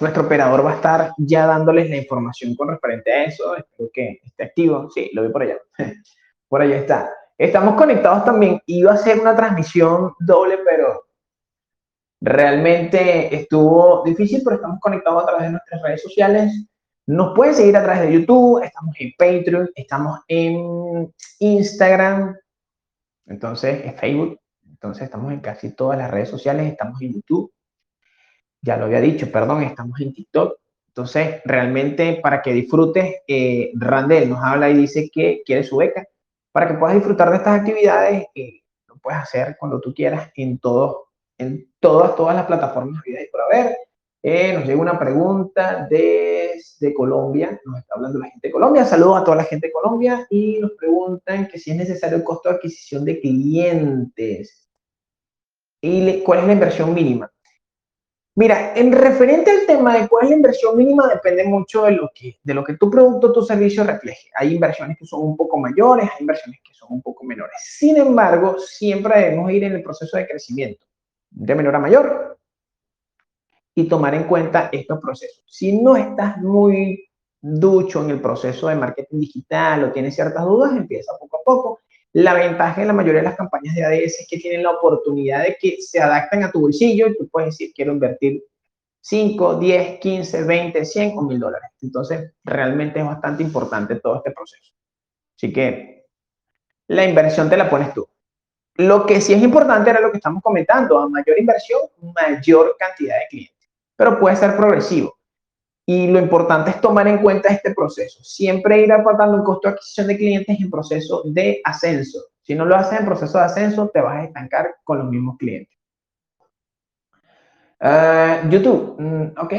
nuestro operador va a estar ya dándoles la información con referente a eso. Espero que esté activo. Sí, lo veo por allá. Por allá está. Estamos conectados también. Iba a ser una transmisión doble, pero realmente estuvo difícil, pero estamos conectados a través de nuestras redes sociales. Nos pueden seguir a través de YouTube, estamos en Patreon, estamos en Instagram, entonces en Facebook, entonces estamos en casi todas las redes sociales, estamos en YouTube, ya lo había dicho, perdón, estamos en TikTok. Entonces, realmente para que disfrutes, eh, Randel nos habla y dice que quiere su beca. Para que puedas disfrutar de estas actividades, eh, lo puedes hacer cuando tú quieras en, todo, en todas, todas las plataformas vida y por haber. Eh, nos llega una pregunta desde Colombia, nos está hablando la gente de Colombia, saludos a toda la gente de Colombia y nos preguntan que si es necesario el costo de adquisición de clientes y cuál es la inversión mínima. Mira, en referente al tema de cuál es la inversión mínima, depende mucho de lo que, de lo que tu producto o tu servicio refleje. Hay inversiones que son un poco mayores, hay inversiones que son un poco menores. Sin embargo, siempre debemos ir en el proceso de crecimiento, de menor a mayor, y tomar en cuenta estos procesos. Si no estás muy ducho en el proceso de marketing digital o tienes ciertas dudas, empieza poco a poco. La ventaja en la mayoría de las campañas de ADS es que tienen la oportunidad de que se adapten a tu bolsillo y tú puedes decir, quiero invertir 5, 10, 15, 20, 100 o 1000 dólares. Entonces, realmente es bastante importante todo este proceso. Así que la inversión te la pones tú. Lo que sí es importante era lo que estamos comentando, a mayor inversión, mayor cantidad de clientes, pero puede ser progresivo. Y lo importante es tomar en cuenta este proceso. Siempre ir aportando un costo de adquisición de clientes en proceso de ascenso. Si no lo haces en proceso de ascenso, te vas a estancar con los mismos clientes. Uh, YouTube, mm, ok,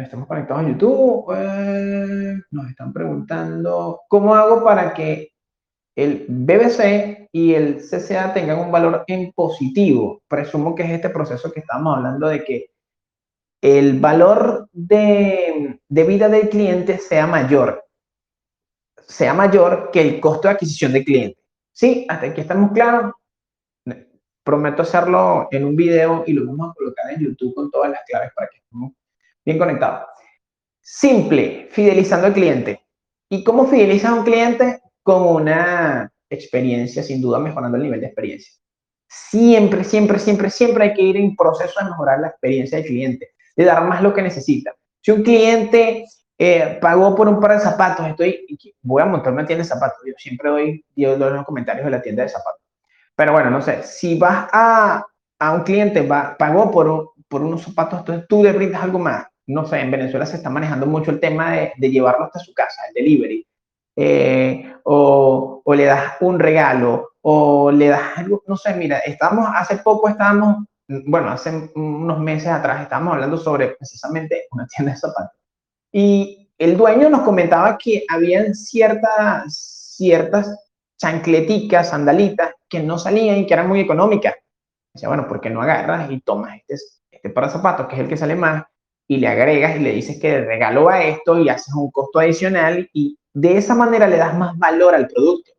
estamos conectados a YouTube. Uh, nos están preguntando, ¿cómo hago para que el BBC y el CCA tengan un valor en positivo? Presumo que es este proceso que estamos hablando de que el valor de, vida del cliente sea mayor, sea mayor que el costo de adquisición del cliente. ¿Sí? Hasta aquí estamos claros. Prometo hacerlo en un video y lo vamos a colocar en YouTube con todas las claves para que estemos bien conectados. Simple, fidelizando al cliente. ¿Y cómo fidelizas a un cliente? Con una experiencia, sin duda, mejorando el nivel de experiencia. Siempre, siempre, siempre, siempre hay que ir en proceso de mejorar la experiencia del cliente de dar más lo que necesita. Si un cliente eh, pagó por un par de zapatos, estoy, voy a montar una tienda de zapatos, yo siempre doy, doy los comentarios de la tienda de zapatos. Pero bueno, no sé, si vas a, a un cliente, va, pagó por, por unos zapatos, entonces tú le brindas algo más. No sé, en Venezuela se está manejando mucho el tema de, de llevarlo hasta su casa, el delivery. Eh, o, o, le das un regalo, o le das algo, no sé, mira, estamos, hace poco estábamos bueno, hace unos meses atrás estábamos hablando sobre precisamente una tienda de zapatos. Y el dueño nos comentaba que habían ciertas, ciertas chancleticas, sandalitas, que no salían y que eran muy económicas. Decía, bueno, ¿por qué no agarras y tomas este, este par de zapatos, que es el que sale más, y le agregas y le dices que regalo a esto y haces un costo adicional y de esa manera le das más valor al producto?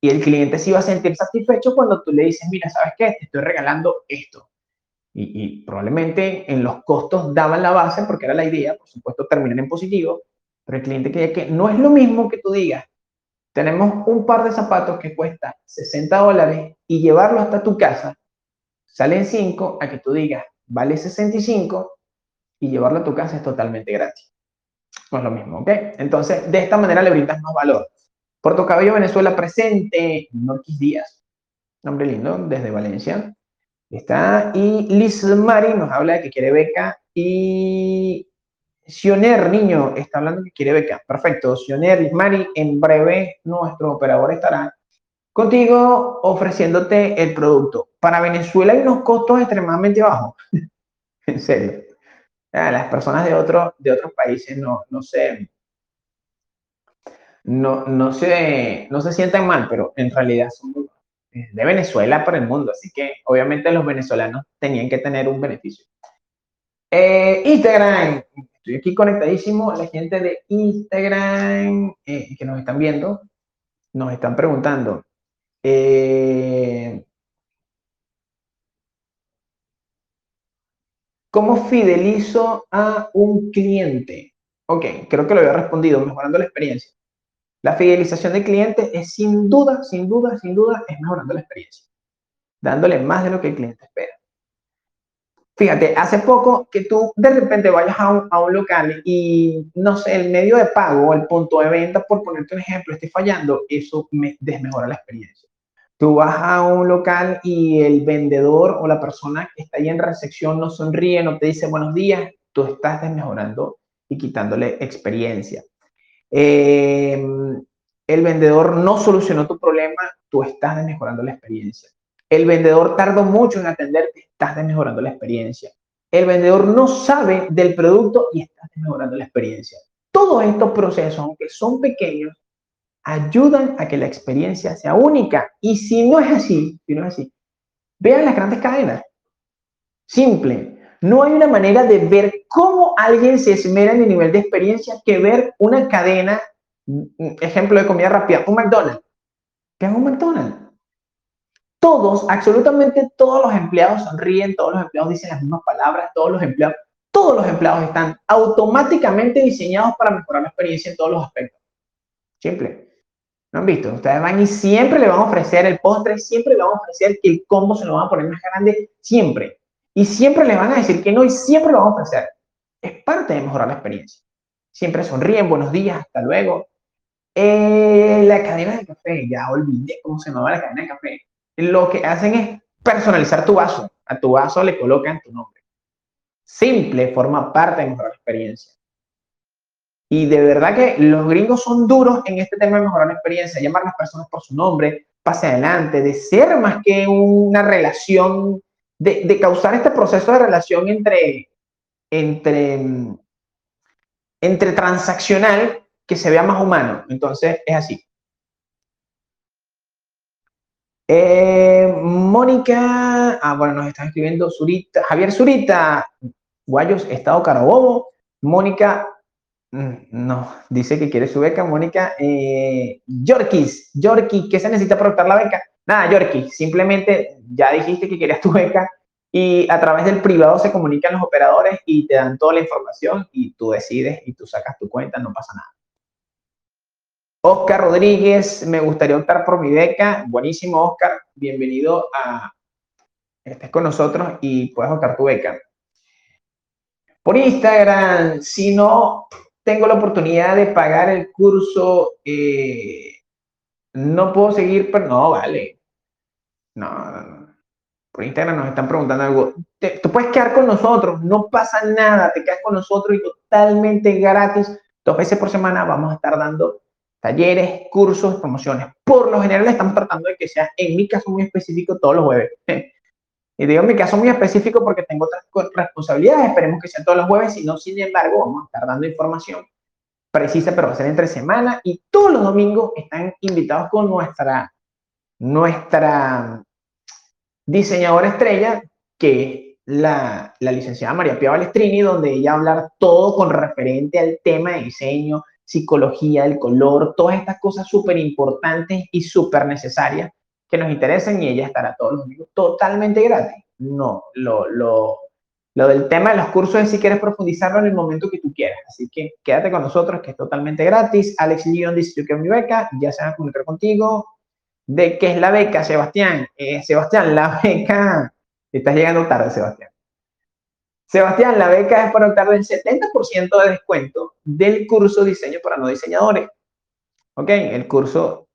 Y el cliente se iba a sentir satisfecho cuando tú le dices, mira, ¿sabes qué? Te estoy regalando esto. Y, probablemente en los costos daban la base porque era la idea, por supuesto, terminar en positivo, pero el cliente quería que no es lo mismo que tú digas, tenemos un par de zapatos que cuesta 60 dólares y llevarlo hasta tu casa salen 5 a que tú digas, vale 65 y llevarlo a tu casa es totalmente gratis. No es lo mismo, ¿ok? Entonces, de esta manera le brindas más valor. Puerto Cabello, Venezuela, presente. Norquis Díaz, nombre lindo, desde Valencia. Está. Y Liz Mari nos habla de que quiere beca. Y Sioner, niño, está hablando que quiere beca. Perfecto. Sioner, Liz Mari, en breve nuestro operador estará contigo ofreciéndote el producto. Para Venezuela hay unos costos extremadamente bajos. en serio. Las personas de, otro, de otros países no, no sé no, no, se, no se sientan mal, pero en realidad son de Venezuela para el mundo, así que obviamente los venezolanos tenían que tener un beneficio. Eh, Instagram, estoy aquí conectadísimo, la gente de Instagram eh, que nos están viendo, nos están preguntando, eh, ¿cómo fidelizo a un cliente? Ok, creo que lo había respondido, mejorando la experiencia. La fidelización del cliente es sin duda, sin duda, sin duda, es mejorando la experiencia, dándole más de lo que el cliente espera. Fíjate, hace poco que tú de repente vayas a un, a un local y, no sé, el medio de pago, el punto de venta, por ponerte un ejemplo, esté fallando, eso me desmejora la experiencia. Tú vas a un local y el vendedor o la persona que está ahí en recepción no sonríe, no te dice buenos días, tú estás desmejorando y quitándole experiencia. Eh, el vendedor no solucionó tu problema, tú estás mejorando la experiencia. El vendedor tardó mucho en atenderte, estás mejorando la experiencia. El vendedor no sabe del producto y estás mejorando la experiencia. Todos estos procesos, aunque son pequeños, ayudan a que la experiencia sea única. Y si no es así, si no es así, vean las grandes cadenas. Simple. No hay una manera de ver cómo alguien se esmera en el nivel de experiencia que ver una cadena, ejemplo de comida rápida, un McDonald's. ¿Qué es un McDonald's? Todos, absolutamente todos los empleados sonríen, todos los empleados dicen las mismas palabras, todos los empleados, todos los empleados están automáticamente diseñados para mejorar la experiencia en todos los aspectos. Simple. ¿No han visto? Ustedes van y siempre le van a ofrecer el postre, siempre le van a ofrecer que el combo se lo van a poner más grande, siempre. Y siempre le van a decir que no y siempre lo van a ofrecer. Es parte de mejorar la experiencia. Siempre sonríen, buenos días, hasta luego. Eh, la cadena de café, ya olvidé cómo se llama la cadena de café. Lo que hacen es personalizar tu vaso. A tu vaso le colocan tu nombre. Simple, forma parte de mejorar la experiencia. Y de verdad que los gringos son duros en este tema de mejorar la experiencia, llamar a las personas por su nombre, pase adelante, de ser más que una relación, de, de causar este proceso de relación entre, entre, entre transaccional que se vea más humano. Entonces, es así. Eh, Mónica, ah, bueno, nos están escribiendo Zurita, Javier Zurita, Guayos, Estado Carabobo. Mónica, mm, no, dice que quiere su beca. Mónica, eh, Yorkis, Yorkie, ¿qué se necesita para optar la beca? Nada, Yorkie, simplemente ya dijiste que querías tu beca y a través del privado se comunican los operadores y te dan toda la información y tú decides y tú sacas tu cuenta, no pasa nada. Oscar Rodríguez, me gustaría optar por mi beca. Buenísimo, Oscar. Bienvenido a estés con nosotros y puedes optar tu beca. Por Instagram, si no tengo la oportunidad de pagar el curso, eh, no puedo seguir, pero no, vale. No, no, no. Por Instagram nos están preguntando algo. Te, tú puedes quedar con nosotros, no pasa nada, te quedas con nosotros y totalmente gratis. Dos veces por semana vamos a estar dando talleres, cursos, promociones. Por lo general estamos tratando de que sea, en mi caso muy específico, todos los jueves. Y digo en mi caso muy específico porque tengo otras responsabilidades, esperemos que sean todos los jueves, si no, sin embargo, vamos a estar dando información precisa, pero va a ser entre semana y todos los domingos están invitados con nuestra, nuestra diseñadora estrella, que es la, la licenciada María Pia Balestrini, donde ella hablar todo con referente al tema de diseño, psicología del color, todas estas cosas súper importantes y súper necesarias que nos interesan y ella estará todos los domingos totalmente gratis. No, lo, lo, lo del tema de los cursos es si quieres profundizarlo en el momento que tú quieras. Así que quédate con nosotros, que es totalmente gratis. Alex Leon dice, yo quiero mi beca, ya se van a comunicar contigo. ¿De qué es la beca, Sebastián? Eh, Sebastián, la beca, estás llegando tarde, Sebastián. Sebastián, la beca es para optar del 70% de descuento del curso Diseño para no diseñadores. ¿Ok? El curso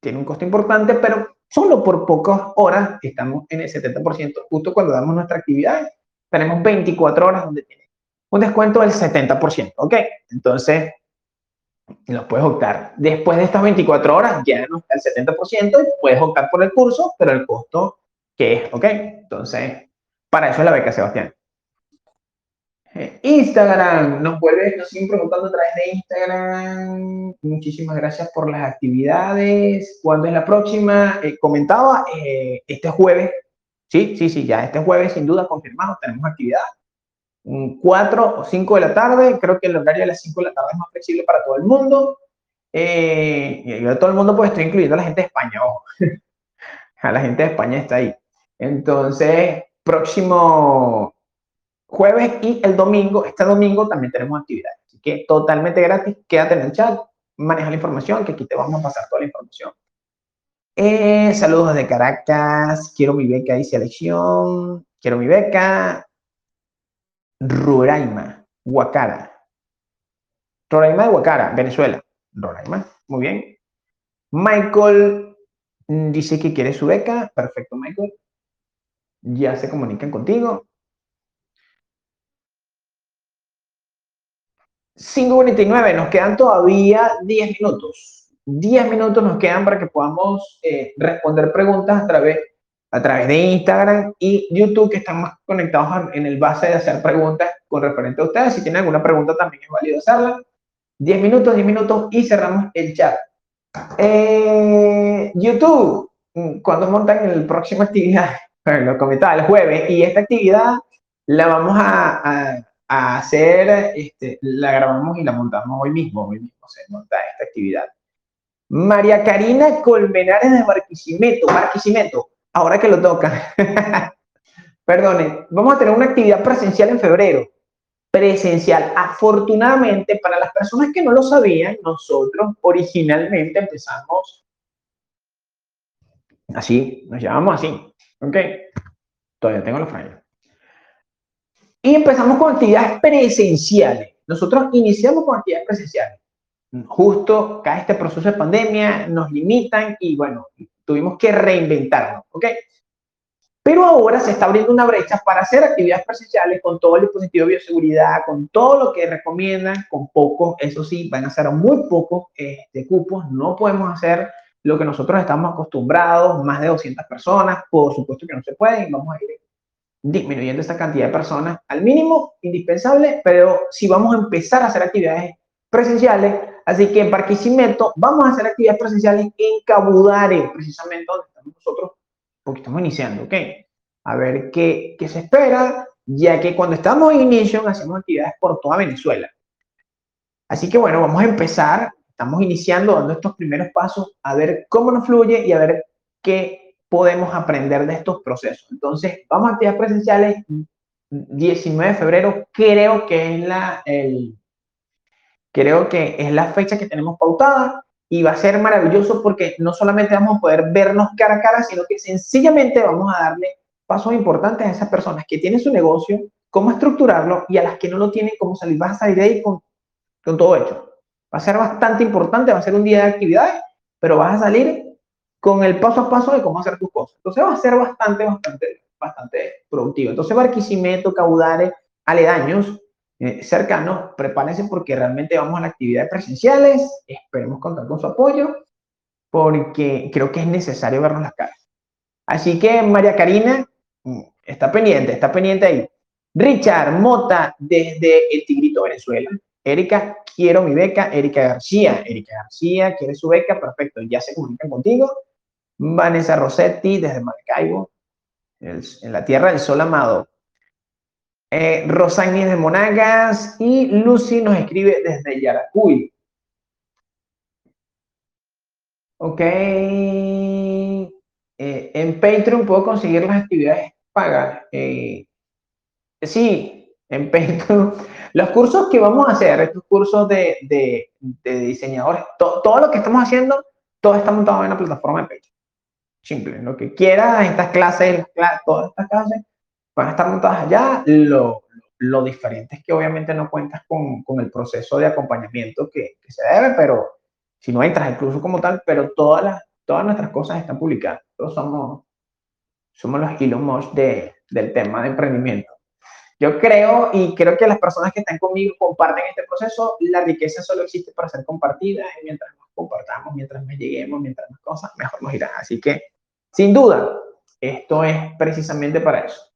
tiene un costo importante, pero solo por pocas horas estamos en el 70%, justo cuando damos nuestra actividad. Tenemos 24 horas donde tiene un descuento del 70%. ¿Ok? Entonces, lo puedes optar. Después de estas 24 horas ya no está el 70% y puedes optar por el curso, pero el costo que es, ¿ok? Entonces, para eso es la beca, Sebastián. Instagram, nos vuelve, nos siguen preguntando a través de Instagram. Muchísimas gracias por las actividades. ¿Cuándo es la próxima? Eh, comentaba, eh, este jueves. Sí, sí, sí, ya este jueves, sin duda, confirmado, tenemos actividad. 4 o 5 de la tarde, creo que el horario de las 5 de la tarde es más flexible para todo el mundo. Eh, y todo el mundo, pues estoy incluyendo a la gente de España, ojo. a la gente de España está ahí. Entonces, próximo jueves y el domingo, este domingo también tenemos actividades. Así que totalmente gratis, quédate en el chat, maneja la información, que aquí te vamos a pasar toda la información. Eh, saludos de Caracas, quiero mi beca, dice Elección, quiero mi beca. Roraima, Huacara. Roraima de Huacara, Venezuela. Roraima, muy bien. Michael dice que quiere su beca. Perfecto, Michael. Ya se comunican contigo. 5.49, nos quedan todavía 10 minutos. 10 minutos nos quedan para que podamos eh, responder preguntas a través, a través de Instagram y YouTube, que están más conectados en el base de hacer preguntas con referente a ustedes. Si tienen alguna pregunta, también es válido hacerla. 10 minutos, 10 minutos y cerramos el chat. Eh, YouTube, cuando montan el próximo actividad? lo comentaba el jueves, y esta actividad la vamos a a hacer, este, la grabamos y la montamos hoy mismo, hoy mismo se monta esta actividad. María Karina Colmenares de Barquisimeto, Barquisimeto, ahora que lo toca. Perdone, vamos a tener una actividad presencial en febrero. presencial. Afortunadamente, para las personas que no lo sabían, nosotros originalmente empezamos así, nos llamamos así, ¿ok? Todavía tengo los frames. Y empezamos con actividades presenciales. Nosotros iniciamos con actividades presenciales. Justo cae este proceso de pandemia, nos limitan y bueno, tuvimos que reinventarnos, ¿ok? Pero ahora se está abriendo una brecha para hacer actividades presenciales con todo el dispositivo de bioseguridad, con todo lo que recomiendan, con pocos, eso sí, van a ser muy pocos este, cupos, no podemos hacer lo que nosotros estamos acostumbrados, más de 200 personas, por supuesto que no se puede y vamos a ir disminuyendo esta cantidad de personas al mínimo indispensable, pero si vamos a empezar a hacer actividades presenciales, así que en Barquisimeto vamos a hacer actividades presenciales en Cabudare, precisamente donde estamos nosotros, porque estamos iniciando, ¿ok? A ver qué, qué se espera, ya que cuando estamos en inicio hacemos actividades por toda Venezuela. Así que bueno, vamos a empezar, estamos iniciando, dando estos primeros pasos, a ver cómo nos fluye y a ver qué podemos aprender de estos procesos. Entonces, vamos a actividades presenciales 19 de febrero, creo que es la, el, creo que es la fecha que tenemos pautada y va a ser maravilloso porque no solamente vamos a poder vernos cara a cara, sino que sencillamente vamos a darle pasos importantes a esas personas que tienen su negocio, cómo estructurarlo y a las que no lo tienen, cómo salir. Vas a salir de ahí con, con todo hecho. Va a ser bastante importante, va a ser un día de actividades, pero vas a salir con el paso a paso de cómo hacer tus cosas. Entonces va a ser bastante, bastante, bastante productivo. Entonces Barquisimeto, Caudare, aledaños eh, cercanos, prepárense porque realmente vamos a las actividades presenciales. Esperemos contar con su apoyo porque creo que es necesario vernos las caras. Así que María Karina, mm, está pendiente, está pendiente ahí. Richard Mota desde El Tigrito, Venezuela. Erika, quiero mi beca. Erika García, Erika García, quiere su beca. Perfecto, ya se comunican contigo. Vanessa Rossetti desde Maracaibo, en la Tierra del Sol Amado. Eh, de Monagas y Lucy nos escribe desde Yaracuy. Ok. Eh, en Patreon puedo conseguir las actividades pagas. Eh, sí, en Patreon. Los cursos que vamos a hacer, estos cursos de, de, diseñadores, todo lo que estamos haciendo, todo está montado en la plataforma de Patreon simple. Lo que quieras, estas clases, todas estas clases van a estar montadas allá. Lo, lo diferente es que obviamente no cuentas con, con el proceso de acompañamiento que, se debe, pero si no entras incluso como tal, pero todas, las, todas nuestras cosas están publicadas. Todos somos, somos los hilos de, del tema de emprendimiento. Yo creo y creo que las personas que están conmigo comparten este proceso. La riqueza solo existe para ser compartida y mientras más compartamos, mientras más lleguemos, mientras más cosas, mejor nos irá. Así que sin duda, esto es precisamente para eso.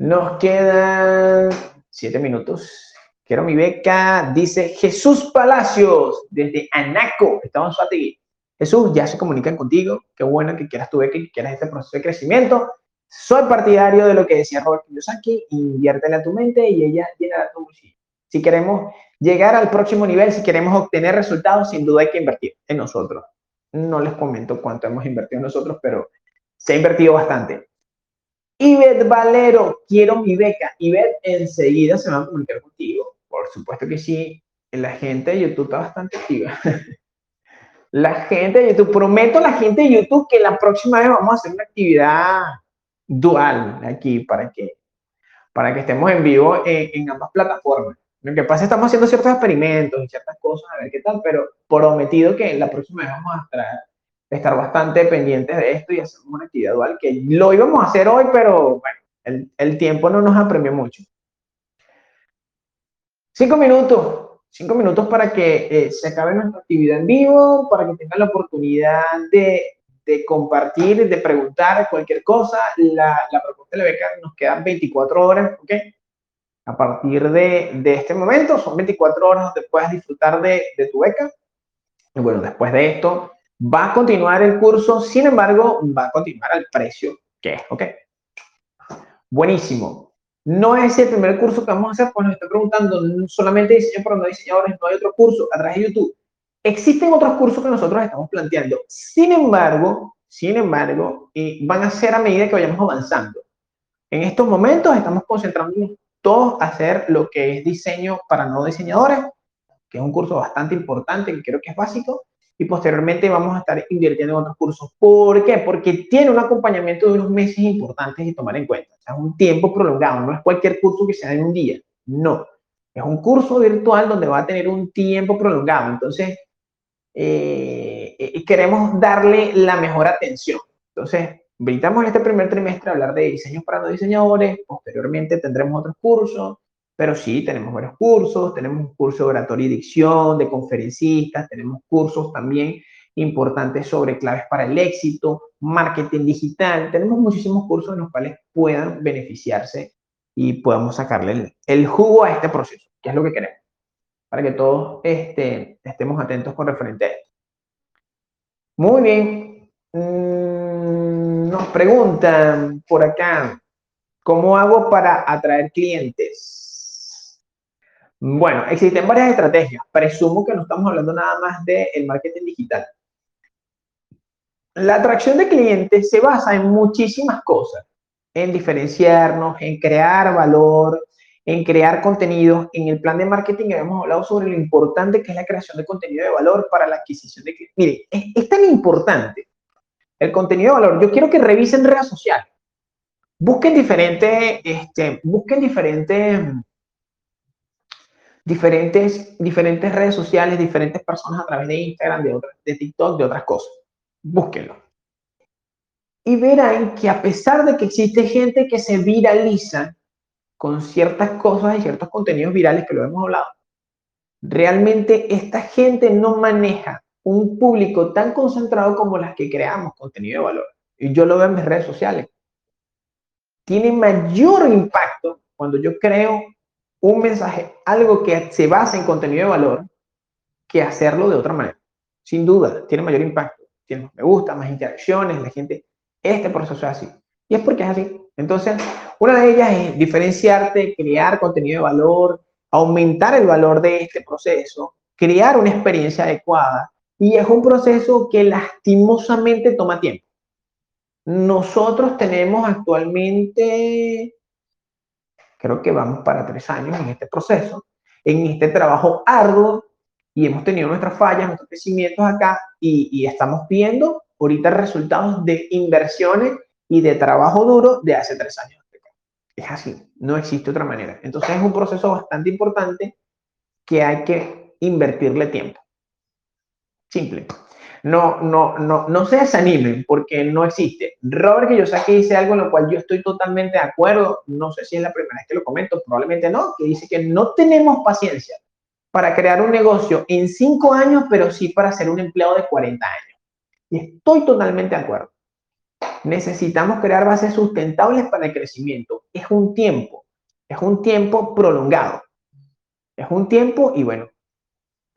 Nos quedan siete minutos. Quiero mi beca, dice Jesús Palacios, desde Anaco, Estamos en. Jesús, ya se comunican contigo. Qué bueno que quieras tu beca y que quieras este proceso de crecimiento. Soy partidario de lo que decía Robert Kiyosaki, inviértele a tu mente y ella llenará tu bolsillo. Si queremos llegar al próximo nivel, si queremos obtener resultados, sin duda hay que invertir en nosotros. No les comento cuánto hemos invertido nosotros, pero se ha invertido bastante. Ivette Valero, quiero mi beca. Ivette, enseguida se va a comunicar contigo. Por supuesto que sí. La gente de YouTube está bastante activa. La gente de YouTube, prometo a la gente de YouTube que la próxima vez vamos a hacer una actividad dual aquí para que, para que estemos en vivo en ambas plataformas. Lo que pasa es que estamos haciendo ciertos experimentos y ciertas cosas, a ver qué tal, pero prometido que la próxima vez vamos a estar, bastante pendientes de esto y hacer una actividad dual, que lo íbamos a hacer hoy, pero bueno, el, el tiempo no nos apremió mucho. Cinco minutos, cinco minutos para que eh, se acabe nuestra actividad en vivo, para que tengan la oportunidad de, de compartir, de preguntar cualquier cosa. La, la propuesta de la beca nos quedan 24 horas, ¿ok? A partir de, de, este momento, son 24 horas donde puedas disfrutar de, de, tu beca. Y bueno, después de esto, va a continuar el curso, sin embargo, va a continuar al precio que es, ¿ok? Buenísimo. No es el primer curso que vamos a hacer, pues nos está preguntando, solamente diseño para no diseñadores, no hay otro curso a través de YouTube. Existen otros cursos que nosotros estamos planteando. Sin embargo, sin embargo, van a ser a medida que vayamos avanzando. En estos momentos estamos concentrándonos todos a hacer lo que es diseño para no diseñadores, que es un curso bastante importante, que creo que es básico, y posteriormente vamos a estar invirtiendo en otros cursos. ¿Por qué? Porque tiene un acompañamiento de unos meses importantes y tomar en cuenta. O sea, un tiempo prolongado, no es cualquier curso que sea en un día, no. Es un curso virtual donde va a tener un tiempo prolongado. Entonces, eh, eh, queremos darle la mejor atención. Entonces, en este primer trimestre a hablar de diseños para no diseñadores, posteriormente tendremos otros cursos, pero sí, tenemos varios cursos, tenemos un curso de oratoria y dicción, de conferencistas, tenemos cursos también importantes sobre claves para el éxito, marketing digital, tenemos muchísimos cursos en los cuales puedan beneficiarse y podamos sacarle el, jugo a este proceso, que es lo que queremos, para que todos este, estemos atentos con referente a esto. Muy bien. Mm, nos preguntan por acá, ¿cómo hago para atraer clientes? Bueno, existen varias estrategias. Presumo que no estamos hablando nada más del el marketing digital. La atracción de clientes se basa en muchísimas cosas. En diferenciarnos, en crear valor, en crear contenidos. En el plan de marketing hemos hablado sobre lo importante que es la creación de contenido de valor para la adquisición de clientes. Mire, es, tan importante el contenido de valor. Yo quiero que revisen redes sociales. Busquen diferentes, este, busquen diferentes diferentes, diferentes redes sociales, diferentes personas a través de Instagram, de, otras, de TikTok, de otras cosas. Búsquenlo. Y verán que a pesar de que existe gente que se viraliza con ciertas cosas y ciertos contenidos virales que lo hemos hablado, realmente esta gente no maneja un público tan concentrado como las que creamos contenido de valor. Y yo lo veo en mis redes sociales. Tiene mayor impacto cuando yo creo un mensaje, algo que se basa en contenido de valor, que hacerlo de otra manera. Sin duda, tiene mayor impacto, tiene más me gusta, más interacciones, la gente, este proceso es así. Y es porque es así. Entonces, una de ellas es diferenciarte, crear contenido de valor, aumentar el valor de este proceso, crear una experiencia adecuada. Y es un proceso que lastimosamente toma tiempo. Nosotros tenemos actualmente creo que vamos para tres años en este proceso, en este trabajo arduo y hemos tenido nuestras fallas, nuestros crecimientos acá y, estamos viendo ahorita resultados de inversiones y de trabajo duro de hace tres años. Es así, no existe otra manera. Entonces es un proceso bastante importante que hay que invertirle tiempo. Simple no, no, no, no se desanimen porque no existe. Robert que dice algo en lo cual yo estoy totalmente de acuerdo, no sé si es la primera vez que lo comento, probablemente no, que dice que no tenemos paciencia para crear un negocio en cinco años, pero sí para ser un empleado de 40 años. Y estoy totalmente de acuerdo. Necesitamos crear bases sustentables para el crecimiento. Es un tiempo, es un tiempo prolongado. Es un tiempo y bueno,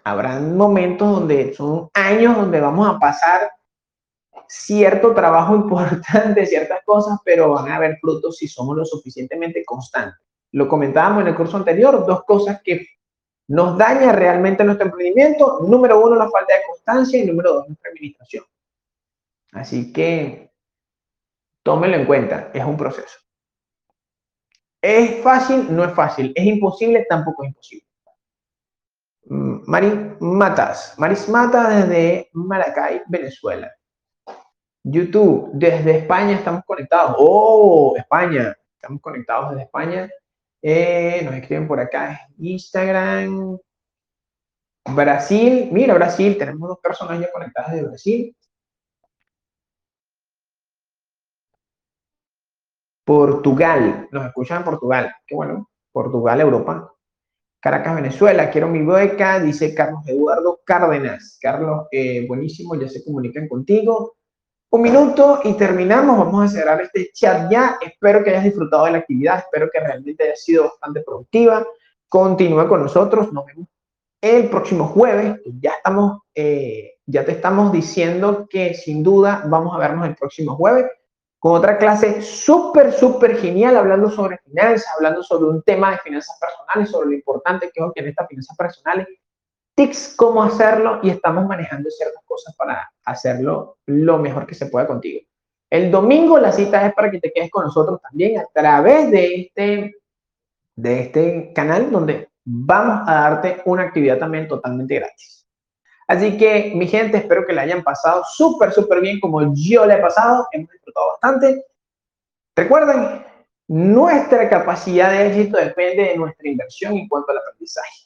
habrán momentos donde son años donde vamos a pasar cierto trabajo importante, ciertas cosas, pero van a haber frutos si somos lo suficientemente constantes. Lo comentábamos en el curso anterior, dos cosas que nos daña realmente nuestro emprendimiento. Número uno, la falta de constancia y número dos, nuestra administración. Así que tómenlo en cuenta, es un proceso. ¿Es fácil? No es fácil. ¿Es imposible? Tampoco es imposible. Maris Matas, Maris Matas desde Maracay, Venezuela. YouTube, desde España estamos conectados. Oh, España, estamos conectados desde España. Eh, nos escriben por acá, Instagram. Brasil, mira Brasil, tenemos dos personas ya conectadas de Brasil. Portugal, nos escuchan en Portugal, qué bueno, Portugal, Europa. Caracas, Venezuela, quiero mi beca, dice Carlos Eduardo Cárdenas. Carlos, eh, buenísimo, ya se comunican contigo. Un minuto y terminamos. Vamos a cerrar este chat ya. Espero que hayas disfrutado de la actividad. Espero que realmente haya sido bastante productiva. Continúa con nosotros. Nos vemos el próximo jueves. Ya estamos, eh, ya te estamos diciendo que sin duda vamos a vernos el próximo jueves con otra clase súper, súper genial, hablando sobre finanzas, hablando sobre un tema de finanzas personales, sobre lo importante que es obtener estas finanzas personales, tips, cómo hacerlo y estamos manejando ciertas cosas para hacerlo lo mejor que se pueda contigo. El domingo la cita es para que te quedes con nosotros también a través de este, de este canal donde vamos a darte una actividad también totalmente gratis. Así que, mi gente, espero que la hayan pasado súper, súper bien como yo la he pasado. Hemos disfrutado bastante. Recuerden, nuestra capacidad de éxito depende de nuestra inversión en cuanto al aprendizaje.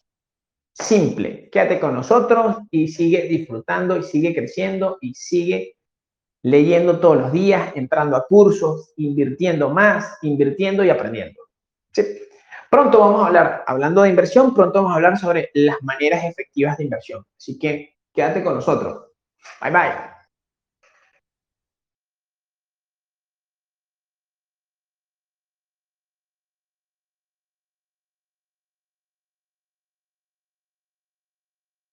Simple, quédate con nosotros y sigue disfrutando y sigue creciendo y sigue leyendo todos los días, entrando a cursos, invirtiendo más, invirtiendo y aprendiendo. Pronto vamos a hablar, hablando de inversión, pronto vamos a hablar sobre las maneras efectivas de inversión. Así que quédate con nosotros. Bye bye.